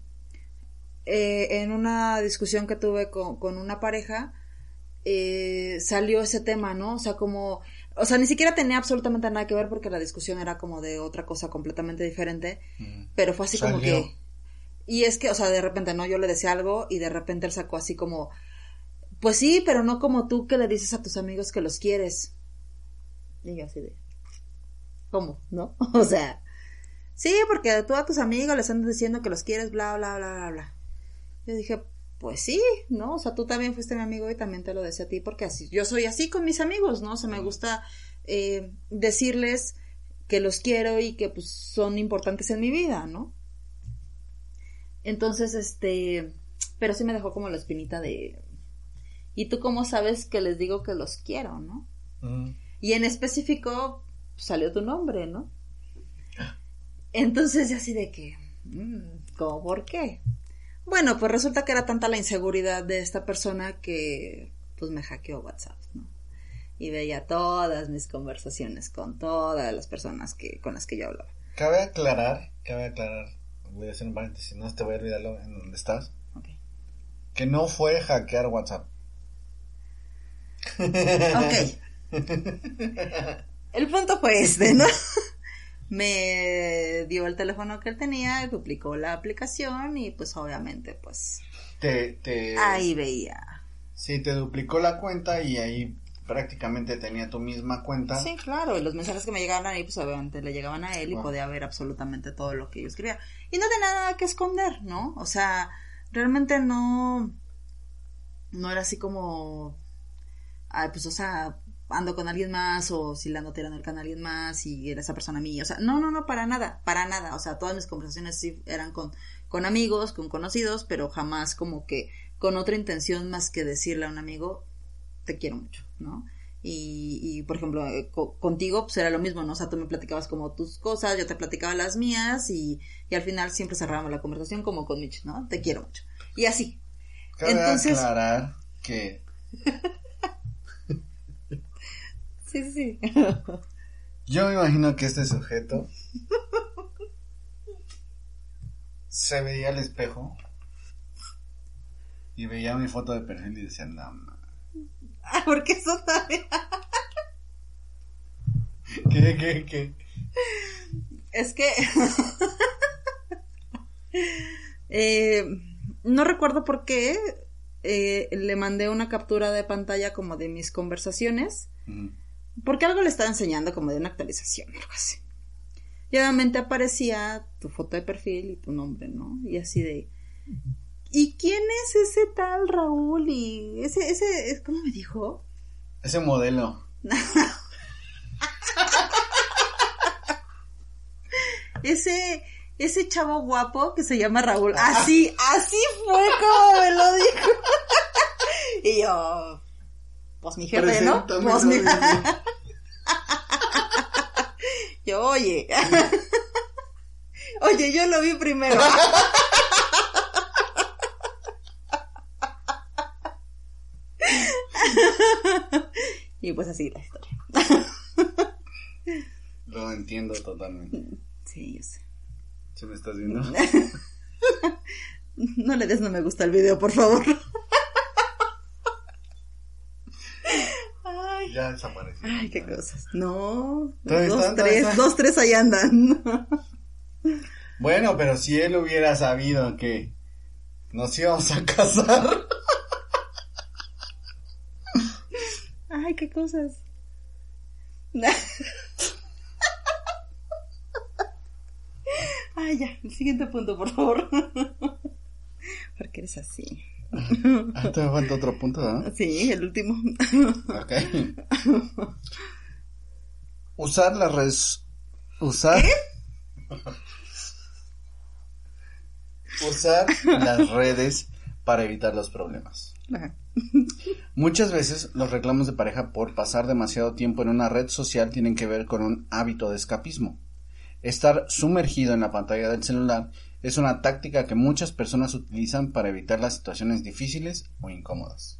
eh, en una discusión que tuve con, con una pareja, eh, salió ese tema, ¿no? O sea, como, o sea, ni siquiera tenía absolutamente nada que ver porque la discusión era como de otra cosa completamente diferente, Mm. pero fue así como que... Y es que, o sea, de repente, ¿no? Yo le decía algo y de repente él sacó así como, pues sí, pero no como tú que le dices a tus amigos que los quieres. Y yo así de, ¿cómo? ¿No? O sea, sí, porque tú a tus amigos les andas diciendo que los quieres, bla, bla, bla, bla, bla. Yo dije, pues sí, ¿no? O sea, tú también fuiste mi amigo y también te lo decía a ti porque así, yo soy así con mis amigos, ¿no? O sea, me gusta eh, decirles que los quiero y que pues son importantes en mi vida, ¿no? Entonces, este, pero sí me dejó como la espinita de, ¿y tú cómo sabes que les digo que los quiero, no? Mm. Y en específico salió tu nombre, ¿no? Entonces, ya así de que, mm, ¿cómo por qué? Bueno, pues resulta que era tanta la inseguridad de esta persona que pues me hackeó WhatsApp, ¿no? Y veía todas mis conversaciones con todas las personas que con las que yo hablaba. Cabe aclarar, cabe aclarar, voy a hacer un paréntesis, no te voy a olvidarlo en donde estás, Ok. que no fue hackear WhatsApp. Ok. El punto fue este, ¿no? Me dio el teléfono que él tenía, duplicó la aplicación y pues obviamente pues Te, te, ahí veía. sí, te duplicó la cuenta y ahí prácticamente tenía tu misma cuenta. Sí, claro, y los mensajes que me llegaban ahí pues obviamente le llegaban a él y Wow. podía ver absolutamente todo lo que yo escribía. Y no tenía nada que esconder, ¿no? O sea, realmente no no era así como ay, pues o sea, ando con alguien más o si le ando tirando el can a alguien más y era esa persona mía. O sea, no, no, no, para nada, para nada. O sea, todas mis conversaciones sí eran con, con amigos, con conocidos, pero jamás como que con otra intención más que decirle a un amigo, te quiero mucho, ¿no? Y, y por ejemplo, eh, co- contigo pues era lo mismo, ¿no? O sea, tú me platicabas como tus cosas, yo te platicaba las mías y, y al final siempre cerrábamos la conversación como con Mitch, ¿no? Te quiero mucho. Y así. Cabe Entonces- aclarar que Sí, sí, yo me imagino que este sujeto se veía al espejo y veía mi foto de perfil y decía, no, ma". Ah, porque eso también. ¿qué, qué, qué? Es que. Eh, no recuerdo por qué. eh, le mandé una captura de pantalla como de mis conversaciones. Porque algo le estaba enseñando como de una actualización, algo así. Y obviamente aparecía tu foto de perfil y tu nombre, ¿no? Y así de. ¿Y quién es ese tal Raúl? Y ese, ese, ¿cómo me dijo? Ese modelo. Ese, ese chavo guapo que se llama Raúl. Así, así fue como me lo dijo. y yo, pues mi jefe, ¿no? Pues mi... yo, oye. oye, yo lo vi primero. y pues así la historia. Lo entiendo totalmente. Sí, yo sé. ¿Sí me estás viendo? No le des no me gusta el video, por favor. Ya desapareció. Ay, qué cosas. No, dos, están, tres, están. dos, tres ahí andan. Bueno, pero si él hubiera sabido que nos íbamos a casar. Ay, qué cosas. Ay, ya, el siguiente punto, por favor. Porque eres así. Ah, te falta otro punto, ¿no? Sí, el último. Ok. Usar las redes. Usar. Usar las redes para evitar los problemas. Ajá. Muchas veces los reclamos de pareja por pasar demasiado tiempo en una red social tienen que ver con un hábito de escapismo. Estar sumergido en la pantalla del celular es una táctica que muchas personas utilizan para evitar las situaciones difíciles o incómodas.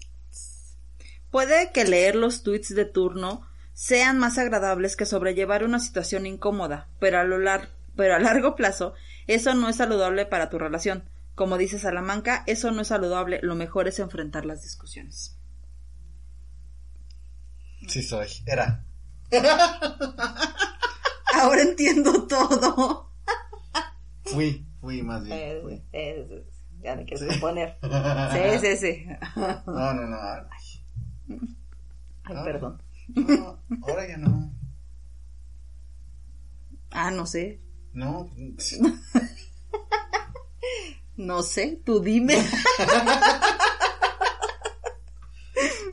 Puede que leer los tweets de turno sean más agradables que sobrellevar una situación incómoda, pero a, lo lar- pero a largo plazo eso no es saludable para tu relación. Como dice Salamanca, eso no es saludable, lo mejor es enfrentar las discusiones. Sí soy. Era. Ahora entiendo todo. Fui, fui más bien. Eh, Fui. eh, eh, ya me quieres Sí. componer. Sí, sí, sí. No, no, no. Ay, Ay, Ah. perdón. no, ahora ya no. Ah, no sé. No. No sé, tú dime.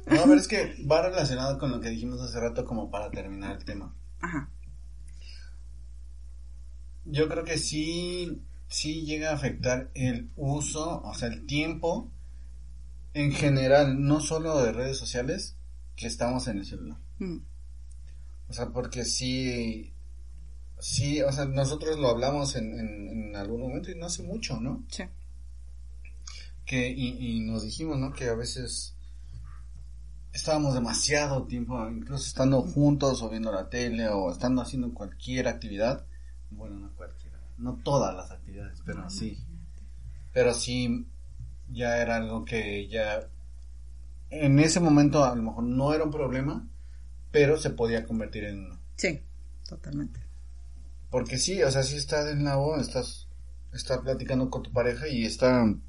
No, pero es que va relacionado con lo que dijimos hace rato como para terminar el tema. Ajá. Yo creo que sí, sí llega a afectar el uso, o sea, el tiempo en general, no solo de redes sociales, que estamos en el celular. Mm. O sea, porque sí, sí, o sea, nosotros lo hablamos en, en, en algún momento y no hace mucho, ¿no? Sí. Que, y, y nos dijimos, ¿no? Que a veces estábamos demasiado tiempo, incluso estando juntos o viendo la tele o estando haciendo cualquier actividad. Bueno, no cualquiera, no todas las actividades, pero sí. Pero sí, ya era algo que ya en ese momento a lo mejor no era un problema, pero se podía convertir en uno. Sí, totalmente. Porque sí, o sea, si estás en la O, estás, estás platicando con tu pareja y está en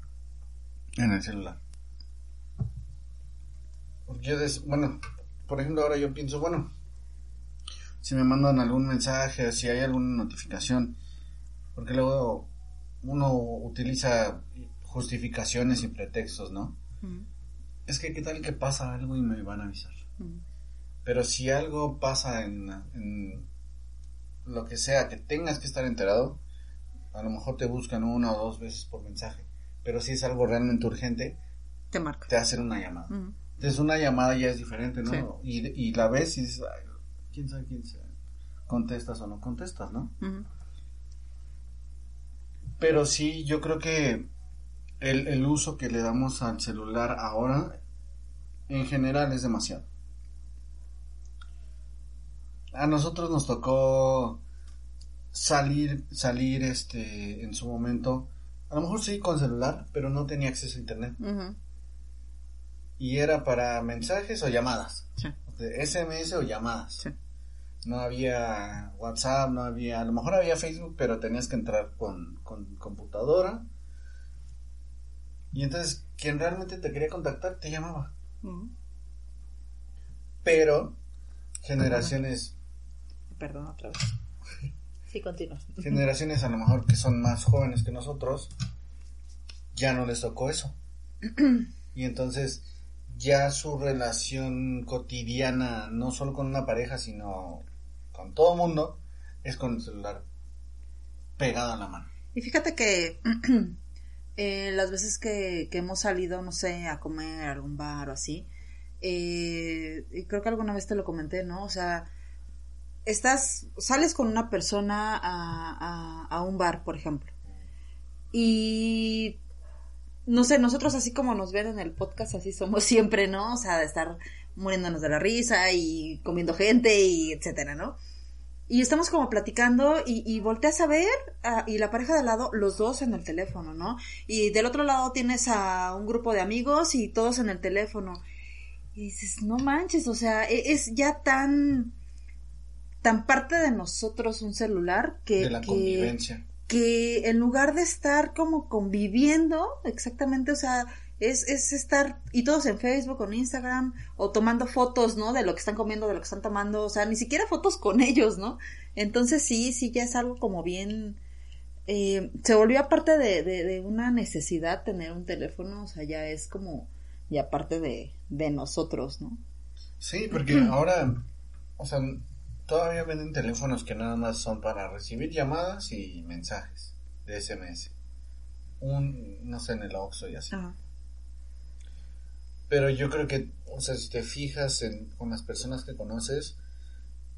el celular. Porque yo, des- bueno, por ejemplo, ahora yo pienso, bueno, si me mandan algún mensaje, si hay alguna notificación, porque luego uno utiliza justificaciones y pretextos, ¿no? Mm, Es que qué tal que pasa algo y me van a avisar. mm. Pero si algo pasa en, en lo que sea que tengas que estar enterado, a lo mejor te buscan una o dos veces por mensaje. Pero si es algo realmente urgente, Te marca. te hacen una llamada. Mm. Entonces una llamada ya es diferente, ¿no? Y, y la ves y dices, "Ay, quién sabe quién sea. Contestas o no contestas, ¿no? Pero sí, yo creo que el, el uso que le damos al celular ahora, en general, es demasiado. A nosotros nos tocó salir, salir, este, en su momento, a lo mejor sí con celular, pero no tenía acceso a internet. Y era para mensajes o llamadas. Sí. SMS o llamadas. Sí. No había WhatsApp, no había, a lo mejor había Facebook, pero tenías que entrar con, con computadora. Y entonces, quien realmente te quería contactar te llamaba. Pero, generaciones, Perdón, otra vez. Sí, continúa. generaciones a lo mejor que son más jóvenes que nosotros, ya no les tocó eso. Y entonces, ya su relación cotidiana, no solo con una pareja, sino con todo mundo, es con el celular pegado a la mano. Y fíjate que eh, las veces que, que hemos salido, no sé, a comer a algún bar o así, eh, y creo que alguna vez te lo comenté, ¿no? O sea, estás, sales con una persona a, a, a un bar, por ejemplo, y no sé, nosotros así como nos ven en el podcast, así somos siempre, ¿no? O sea, de estar muriéndonos de la risa y comiendo gente y etcétera, ¿no? Y estamos como platicando y, y volteas a ver ah, y la pareja de al lado, los dos en el teléfono, ¿no? Y del otro lado tienes a un grupo de amigos y todos en el teléfono. Y dices, no manches, o sea, e- es ya tan, tan parte de nosotros un celular que, De la que, convivencia. que en lugar de estar como conviviendo, exactamente, o sea, es, es estar, y todos en Facebook o en Instagram, o tomando fotos, ¿no? De lo que están comiendo, de lo que están tomando, o sea, ni siquiera fotos con ellos, ¿no? Entonces sí, sí, ya es algo como bien, eh, se volvió aparte de, de, de una necesidad tener un teléfono, o sea, ya es como, ya parte de, de nosotros, ¿no? Sí, porque ahora, o sea, todavía venden teléfonos que nada más son para recibir llamadas y mensajes de SMS. Un, no sé, en el Oxxo y así. Ajá. Pero yo creo que, o sea, si te fijas en, con las personas que conoces,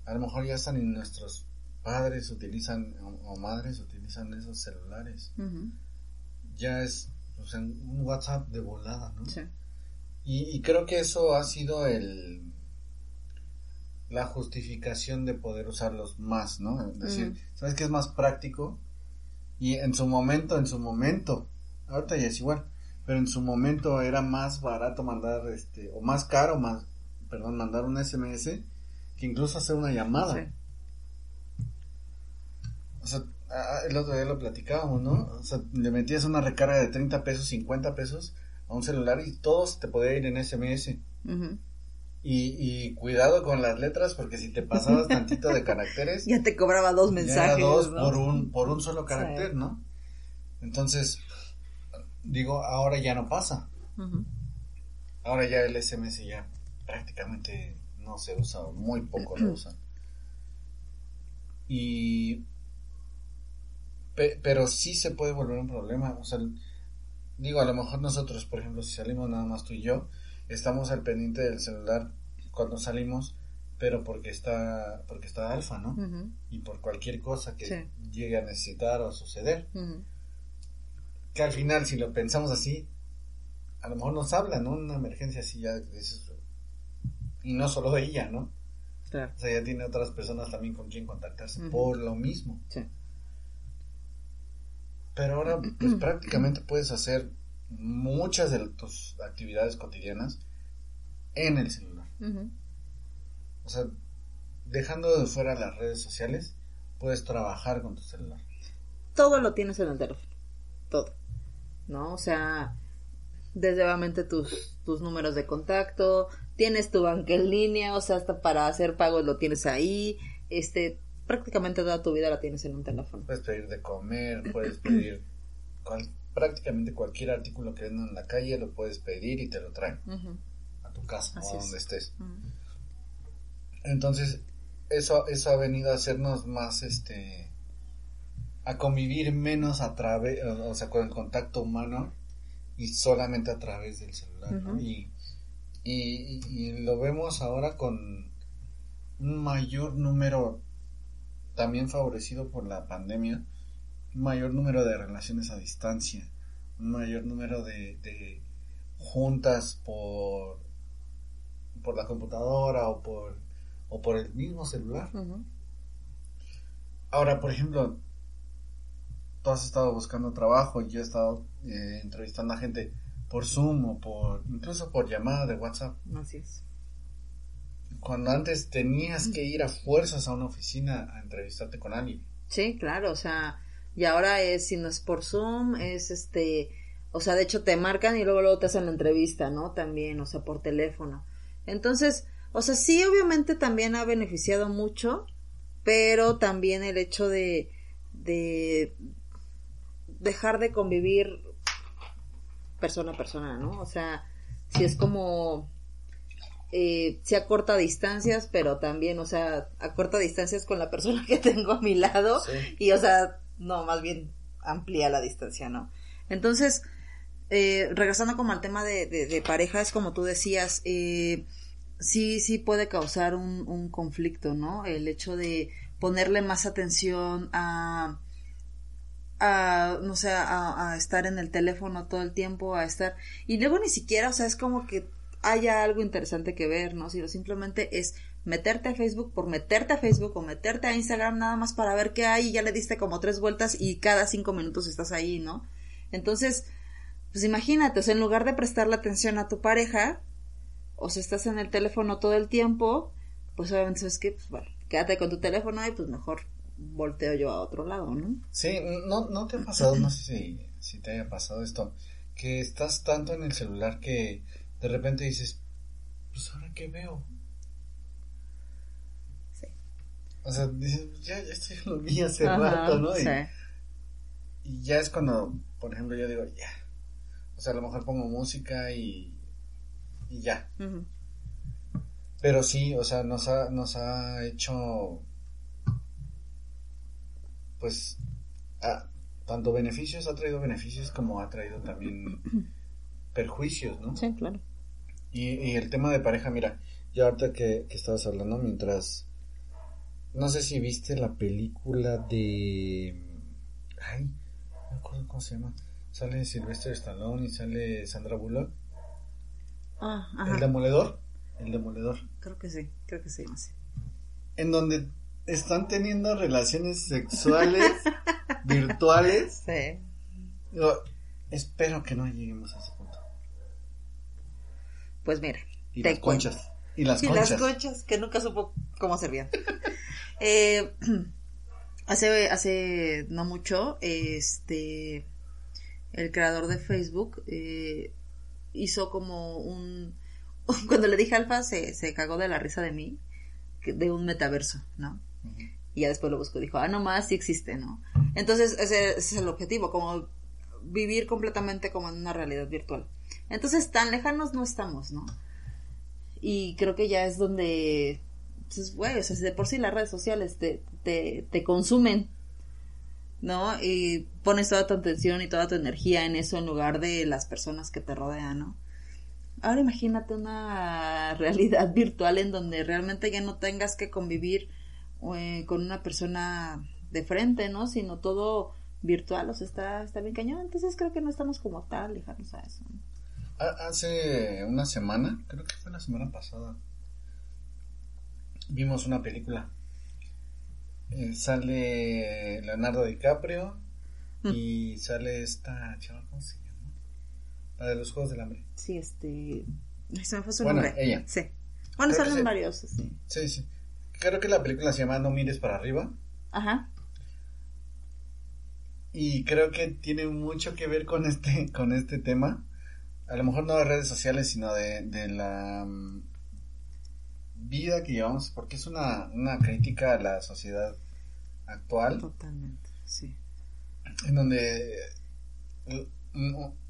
a lo mejor ya están en nuestros padres utilizan o, o madres utilizan esos celulares. Ya es o sea, un WhatsApp de volada, ¿no? sí. Y, y creo que eso ha sido el la justificación de poder usarlos más, ¿no? Es decir. ¿sabes qué es más práctico? Y en su momento, en su momento, ahorita ya es igual, pero en su momento era más barato mandar, este, o más caro, más, perdón, mandar un SMS que incluso hacer una llamada. Sí. O sea, ah, el otro día lo platicábamos, ¿no? O sea, le metías una recarga de 30 pesos, 50 pesos a un celular y todos te podía ir en SMS. Y, y cuidado con las letras porque si te pasabas tantito de caracteres, Ya te cobraba dos ya mensajes. dos ¿no? por un, por un solo carácter, Sí. ¿no? Entonces, digo, ahora ya no pasa. Ahora ya el SMS ya prácticamente no se usa, o muy poco lo usan. Y... pe- pero sí se puede volver un problema. O sea, digo, a lo mejor nosotros, por ejemplo, si salimos nada más tú y yo, estamos al pendiente del celular cuando salimos, pero porque está, porque está alfa, ¿no? Y por cualquier cosa que Sí. llegue a necesitar o suceder. Que al final, si lo pensamos así, a lo mejor nos habla, ¿no? Una emergencia así ya. dices, y no solo ella, ¿no? Claro. O sea, ya tiene otras personas también con quien contactarse por lo mismo. Sí. Pero ahora, pues prácticamente puedes hacer muchas de tus actividades cotidianas en el celular. O sea, dejando de fuera las redes sociales, puedes trabajar con tu celular. todo lo tienes en el teléfono. Todo. ¿No? O sea, desde obviamente tus, tus números de contacto, tienes tu banca en línea, o sea, hasta para hacer pagos lo tienes ahí, este, prácticamente toda tu vida la tienes en un teléfono. Puedes pedir de comer, puedes pedir cual- prácticamente cualquier artículo que venden en la calle, lo puedes pedir y te lo traen a tu casa Así o a es. donde estés. Entonces, eso, eso ha venido a hacernos más, este, a convivir menos a través, o sea, con el contacto humano y solamente a través del celular, ¿no? Y, y, y- y lo vemos ahora con un mayor número, también favorecido por la pandemia, un mayor número de relaciones a distancia, un mayor número de, de juntas por, por la computadora o por, o por el mismo celular. Ahora, por ejemplo, tú has estado buscando trabajo, yo he estado eh, entrevistando a gente por Zoom o por, incluso por llamada de WhatsApp. Así es. Cuando antes tenías que ir a fuerzas a una oficina a entrevistarte con alguien. Sí, claro, o sea, y ahora es, si no es por Zoom, es este, o sea, de hecho te marcan y luego luego te hacen la entrevista, ¿no? También, o sea, por teléfono. Entonces, o sea, sí, obviamente también ha beneficiado mucho, pero también el hecho de, de dejar de convivir persona a persona, ¿no? O sea, si es como, eh, se acorta distancias, pero también, o sea, acorta distancias con la persona que tengo a mi lado Sí. y, o sea, no, más bien amplía la distancia, ¿no? Entonces, eh, regresando como al tema de, de, de pareja, es como tú decías, eh, sí, sí puede causar un, un conflicto, ¿no? El hecho de ponerle más atención a, a no sé, a, estar en el teléfono todo el tiempo, a estar, y luego ni siquiera, o sea, es como que haya algo interesante que ver, ¿no? Sino simplemente es meterte a Facebook por meterte a Facebook o meterte a Instagram nada más para ver qué hay y ya le diste como tres vueltas y cada cinco minutos estás ahí, ¿no? Entonces, pues imagínate, o sea, en lugar de prestarle atención a tu pareja, o si estás en el teléfono todo el tiempo, pues obviamente sabes que, pues bueno, quédate con tu teléfono y pues mejor volteo yo a otro lado, ¿no? Sí, no, no te ha pasado, no sé si, si te haya pasado esto, que estás tanto en el celular que de repente dices, pues ahora qué veo. Sí. O sea, dices, ya, ya estoy lo vi hace Ajá, rato, ¿no? Y, sí. y ya es cuando, por ejemplo, yo digo, ya. O sea, a lo mejor pongo música y, y ya. Pero sí, o sea, nos ha, nos ha hecho, pues, ah, tanto beneficios, ha traído beneficios como ha traído también perjuicios, ¿no? Sí, claro. Y, y el tema de pareja, mira, ya ahorita que, que estabas hablando, mientras, no sé si viste la película de, ay, no me acuerdo cómo se llama, sale Sylvester Stallone y sale Sandra Bullock, Ah, el ajá. demoledor, el demoledor. Creo que sí, creo que sí. sí. en donde están teniendo relaciones sexuales virtuales. Sí. Espero que no lleguemos a ese punto. Pues mira. Y las conchas. Y las Y conchas. las conchas, que nunca supo cómo servían. Eh, hace, hace no mucho, este, el creador de Facebook eh, hizo como un... Cuando le dije alfa, se, se cagó de la risa de mí, de un metaverso, ¿no? Y ya después lo buscó, dijo, ah, no más, sí existe, ¿no? Entonces, ese, ese es el objetivo, como vivir completamente como en una realidad virtual. Entonces, tan lejanos no estamos, ¿no? Y creo que ya es donde, pues, güey, o sea, si de por sí las redes sociales te, te, te consumen, ¿no? Y pones toda tu atención y toda tu energía en eso en lugar de las personas que te rodean, ¿no? Ahora imagínate una realidad virtual en donde realmente ya no tengas que convivir eh, con una persona de frente, ¿no? Sino todo virtual, o sea, está, está bien cañón. Entonces creo que no estamos como tal lejanos a eso. Ha- Hace una semana, creo que fue la semana pasada, vimos una película. Eh, sale Leonardo DiCaprio y sale esta chava, ¿cómo se llama? La de los Juegos del Hambre. Sí, este... se me fue su Bueno, nombre. ella. Sí. Bueno, Creo salen varios, sí. Sí, sí. Creo que la película se llama No mires para arriba. Ajá. Y creo que tiene mucho que ver con este, con este tema. A lo mejor no de redes sociales, sino de, de la mm, vida que llevamos, porque es una, una crítica a la sociedad actual, Totalmente, sí. en donde eh,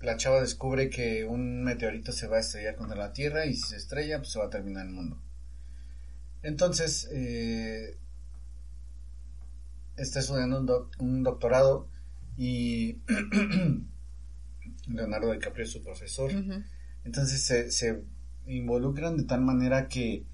la chava descubre que un meteorito se va a estrellar contra la Tierra y si se estrella, pues se va a terminar el mundo. Entonces, eh, está estudiando un, doc- un doctorado y Leonardo DiCaprio es su profesor. Entonces se, se involucran de tal manera que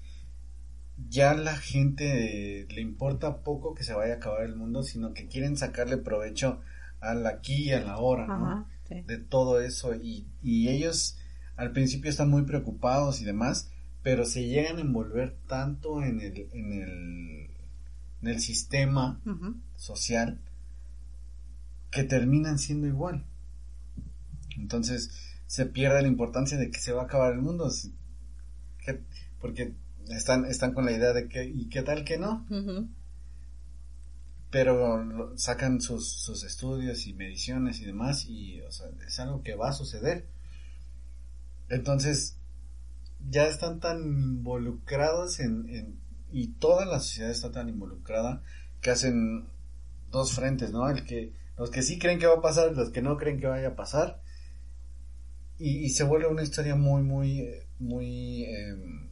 ya la gente le importa poco que se vaya a acabar el mundo, sino que quieren sacarle provecho al aquí y a la hora, ¿no? Ajá, sí. De todo eso y, y ellos al principio están muy preocupados y demás, pero se llegan a envolver tanto en el, en el, en el sistema social que terminan siendo igual. Entonces se pierde la importancia de que se va a acabar el mundo. que- porque están, están con la idea de que, ¿y qué tal que no? Pero sacan sus, sus estudios y mediciones y demás y o sea, es algo que va a suceder. Entonces ya están tan involucrados en, en- y toda la sociedad está tan involucrada que hacen dos frentes, ¿no? El que los que sí creen que va a pasar, los que no creen que vaya a pasar y, se vuelve una historia muy muy muy em,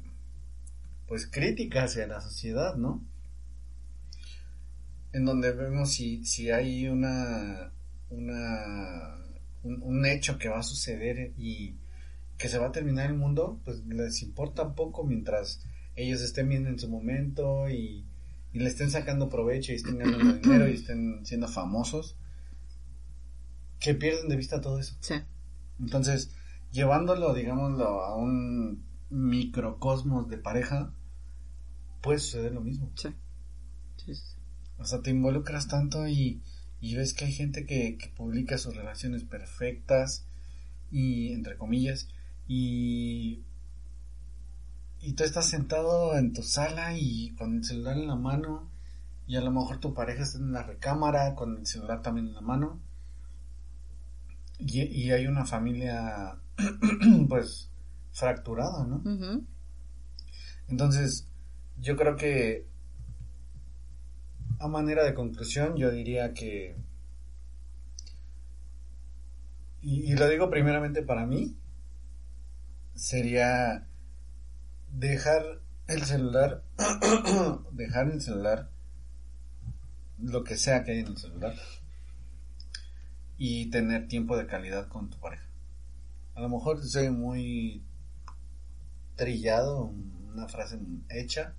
pues crítica hacia la sociedad, ¿no? En donde vemos si, si hay una una un, un hecho que va a suceder y que se va a terminar el mundo, pues les importa poco mientras ellos estén bien en su momento y, y le estén sacando provecho y estén ganando dinero y estén siendo famosos, que pierden de vista todo eso. Sí. Entonces, llevándolo, digámoslo, a un microcosmos de pareja, puede suceder lo mismo. Sí. Sí, sí, sí. O sea, te involucras tanto y, y ves que hay gente que, que publica sus relaciones perfectas y, entre comillas, y y tú estás sentado en tu sala y con el celular en la mano y a lo mejor tu pareja está en la recámara con el celular también en la mano y, y hay una familia pues fracturada, ¿no? Ujú. Entonces, yo creo que a manera de conclusión, yo diría que, y, y lo digo primeramente para mí, sería dejar el celular, dejar el celular, lo que sea que hay en el celular, y tener tiempo de calidad con tu pareja. A lo mejor soy muy trillado, una frase hecha,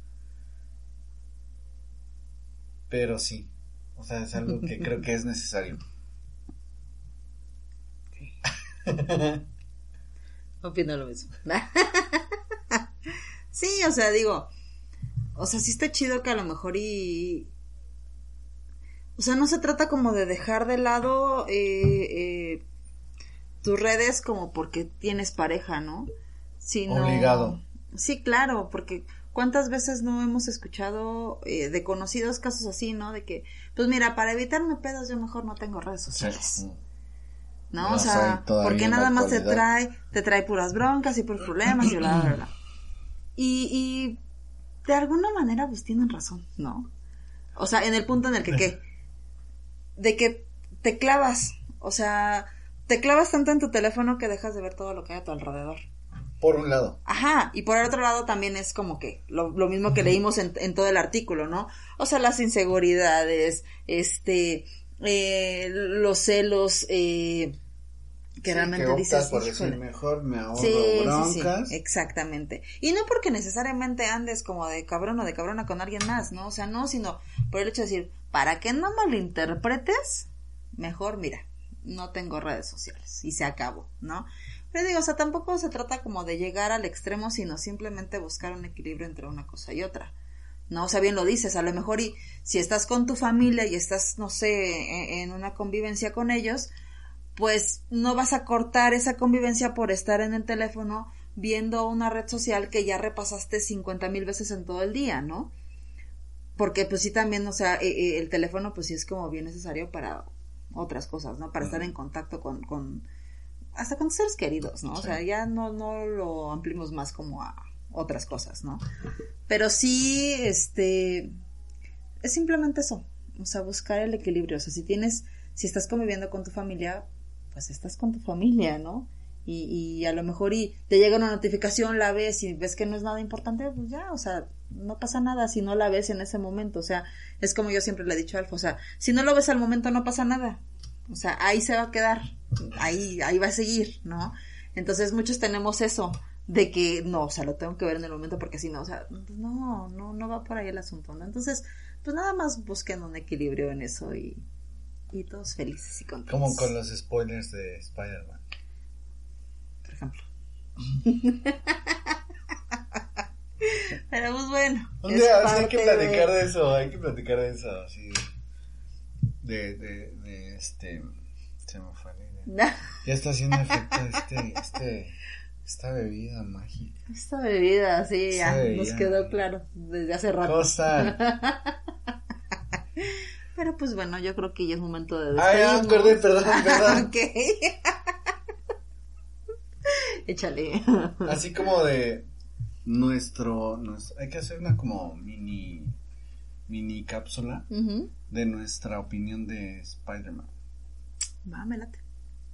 pero sí, o sea, es algo que creo que es necesario. Opino lo mismo. sí, o sea, digo, o sea, sí está chido que a lo mejor y... O sea, no se trata como de dejar de lado eh, eh, tus redes como porque tienes pareja, ¿no? Sino... Obligado. Sí, claro, porque cuántas veces no hemos escuchado eh, de conocidos casos así, ¿no? De que, pues mira, para evitarme pedos yo mejor no tengo redes sociales. Sí. ¿No? No, o sea, en la nada más te trae, te trae puras broncas y puros problemas y bla, bla, bla. Y, y de alguna manera pues tienen razón, ¿no? O sea, en el punto en el que, ¿qué? De que te clavas, o sea, te clavas tanto en tu teléfono que dejas de ver todo lo que hay a tu alrededor. Por un lado. Ajá, y por el otro lado también es como que lo, lo mismo que leímos en, en todo el artículo, ¿no? O sea, las inseguridades, este, eh, los celos, eh, que Sí, realmente optas dices, por decir mejor me ahorro Sí, sí, sí, broncas. exactamente. Y no porque necesariamente andes como de cabrón o de cabrona con alguien más, ¿no? O sea, no, sino por el hecho de decir, para que no malinterpretes, mejor, mira, no tengo redes sociales y se acabó, ¿no? Pero digo, o sea, tampoco se trata como de llegar al extremo, sino simplemente buscar un equilibrio entre una cosa y otra. No, o sea, bien lo dices, a lo mejor y si estás con tu familia y estás, no sé, en, en una convivencia con ellos, pues no vas a cortar esa convivencia por estar en el teléfono viendo una red social que ya repasaste 50 mil veces en todo el día, ¿no? Porque pues sí también, o sea, eh, eh, el teléfono pues sí es como bien necesario para otras cosas, ¿no? Para estar en contacto con, con hasta con seres queridos, ¿no? O sea, ya no, no lo ampliemos más como a otras cosas, ¿no? Pero sí, este, es simplemente eso, o sea, buscar el equilibrio, o sea, si tienes, si estás conviviendo con tu familia, pues estás con tu familia, ¿no? Y, y a lo mejor y te llega una notificación, la ves y ves que no es nada importante, pues ya, o sea, no pasa nada si no la ves en ese momento, o sea, es como yo siempre le he dicho a Alfa, o sea, si no lo ves al momento no pasa nada, o sea, ahí se va a quedar, ahí, ahí va a seguir, ¿no? Entonces muchos tenemos eso, de que no, o sea, lo tengo que ver en el momento porque si no, o sea, no, no, no va por ahí el asunto, ¿no? Entonces, pues nada más busquen un equilibrio en eso y, y todos felices y contentos. Como con los spoilers de Spider-Man. Por ejemplo. Pero pues bueno. Un día hay que platicar de eso, hay que platicar de eso, así. De, de, de este. Se me fue la idea. Ya está haciendo efecto este, este, esta bebida mágica. Esta bebida, sí, ya bebida. nos quedó claro desde hace rato. Cosa. Pero pues bueno, yo creo que ya es momento de Ay, ah, despedirnos. perdón, perdón, perdón. ok. Échale. Así como de nuestro, nues- hay que hacer una como mini, mini cápsula de nuestra opinión de Spider-Man. Va, me late.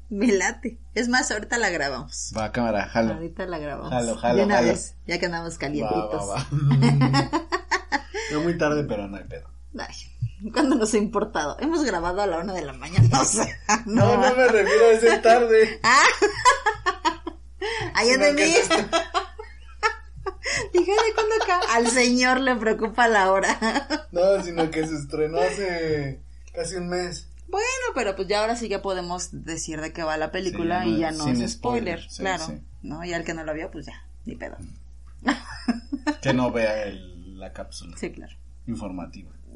Me late. Es más, ahorita la grabamos. Va, cámara, jalo. Ahorita la grabamos. Jalo, jalo, De una jalo. vez, ya que andamos Va, calientitos. va, va. No muy tarde, pero no hay pedo. Ay, ¿cuándo nos ha importado? Hemos grabado a la una de la mañana, o sea, No, no. no me refiero a ese tarde. Ahí Sino de mí. Dije, ¿de cuándo acá? Al señor le preocupa la hora. No, sino que se estrenó hace casi un mes. Bueno, pero pues ya ahora sí ya podemos decir de qué va la película Sí, y ya no es spoiler, spoiler, sí, claro. sí. ¿No? Y al que no lo vio, pues ya, ni pedo. Que no vea el- la cápsula Sí, claro. informativa.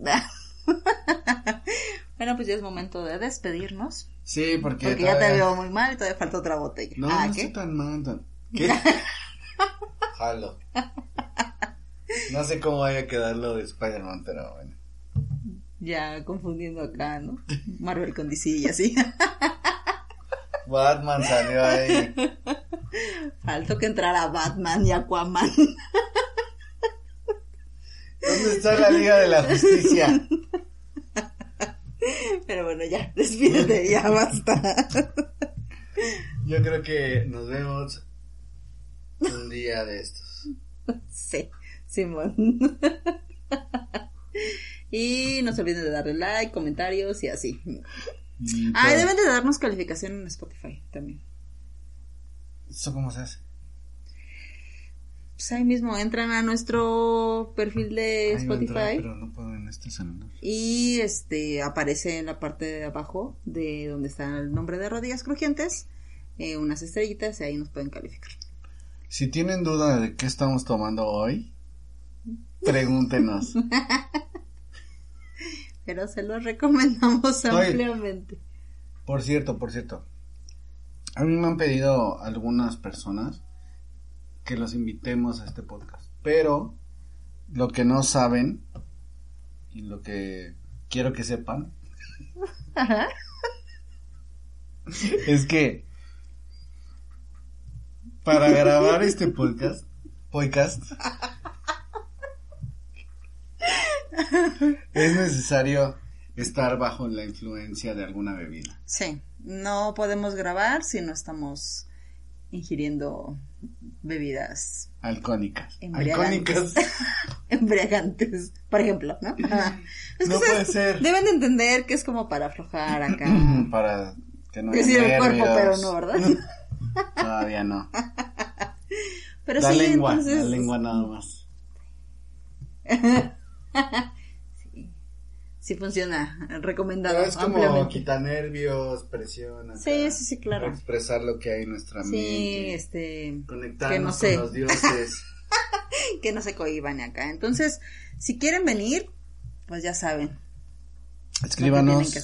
bueno, pues ya es momento de despedirnos. Sí, porque. Porque ya te veo muy mal y todavía falta otra botella. No, ah, no ¿qué? estoy tan mal. tan- ¿Qué? Jalo. No sé cómo vaya a quedar lo de Spider-Man, pero bueno. Ya confundiendo acá, ¿no? Marvel con DC y así. Batman salió ahí. Faltó que entrara Batman y Aquaman. ¿Dónde está la Liga de la Justicia? Pero bueno, ya, despídete, ya basta. Yo creo que nos vemos un día de estos. Sí, Simón. Y no se olviden de darle like, comentarios y así. Y Ah, deben de darnos calificación en Spotify también. ¿Eso cómo se hace? Pues ahí mismo entran a nuestro perfil de Ahí Spotify entrar, pero no puedo en este celular. y este aparece en la parte de abajo de donde está el nombre de rodillas crujientes eh, unas estrellitas y ahí nos pueden calificar. Si tienen duda de qué estamos tomando hoy, pregúntenos. Pero se los recomendamos Oye. ampliamente. Por cierto, por cierto. A mí me han pedido algunas personas que los invitemos a este podcast. Pero lo que no saben y lo que quiero que sepan es que para grabar este podcast, podcast es necesario estar bajo la influencia de alguna bebida. Sí, no podemos grabar si no estamos ingiriendo bebidas Alcohónicas. Embriagantes. Embriagantes, por ejemplo, ¿no? Es No puede ser. Deben de entender que es como para aflojar acá. Para que no Decir el cuerpo, pero no, ¿verdad? Todavía no. Pero la sí, lengua, entonces. la lengua nada más. Sí, sí funciona, recomendado Pero es como quitar nervios, presión. acá, Sí, sí, sí, claro. Expresar lo que hay en nuestra Sí, mente. este, Conectarnos que no sé. con los dioses. que no se cohiban acá. Entonces, si quieren venir, pues ya saben. Escríbanos que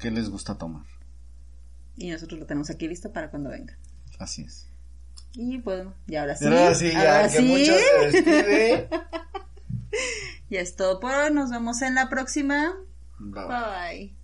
qué les gusta tomar. Y nosotros lo tenemos aquí listo para cuando vengan. Así es. Y bueno, y ahora sí. Y ahora sí, ya ahora que sí. mucho se despide. Ya es todo por hoy. Nos vemos en la próxima. Bye. Bye.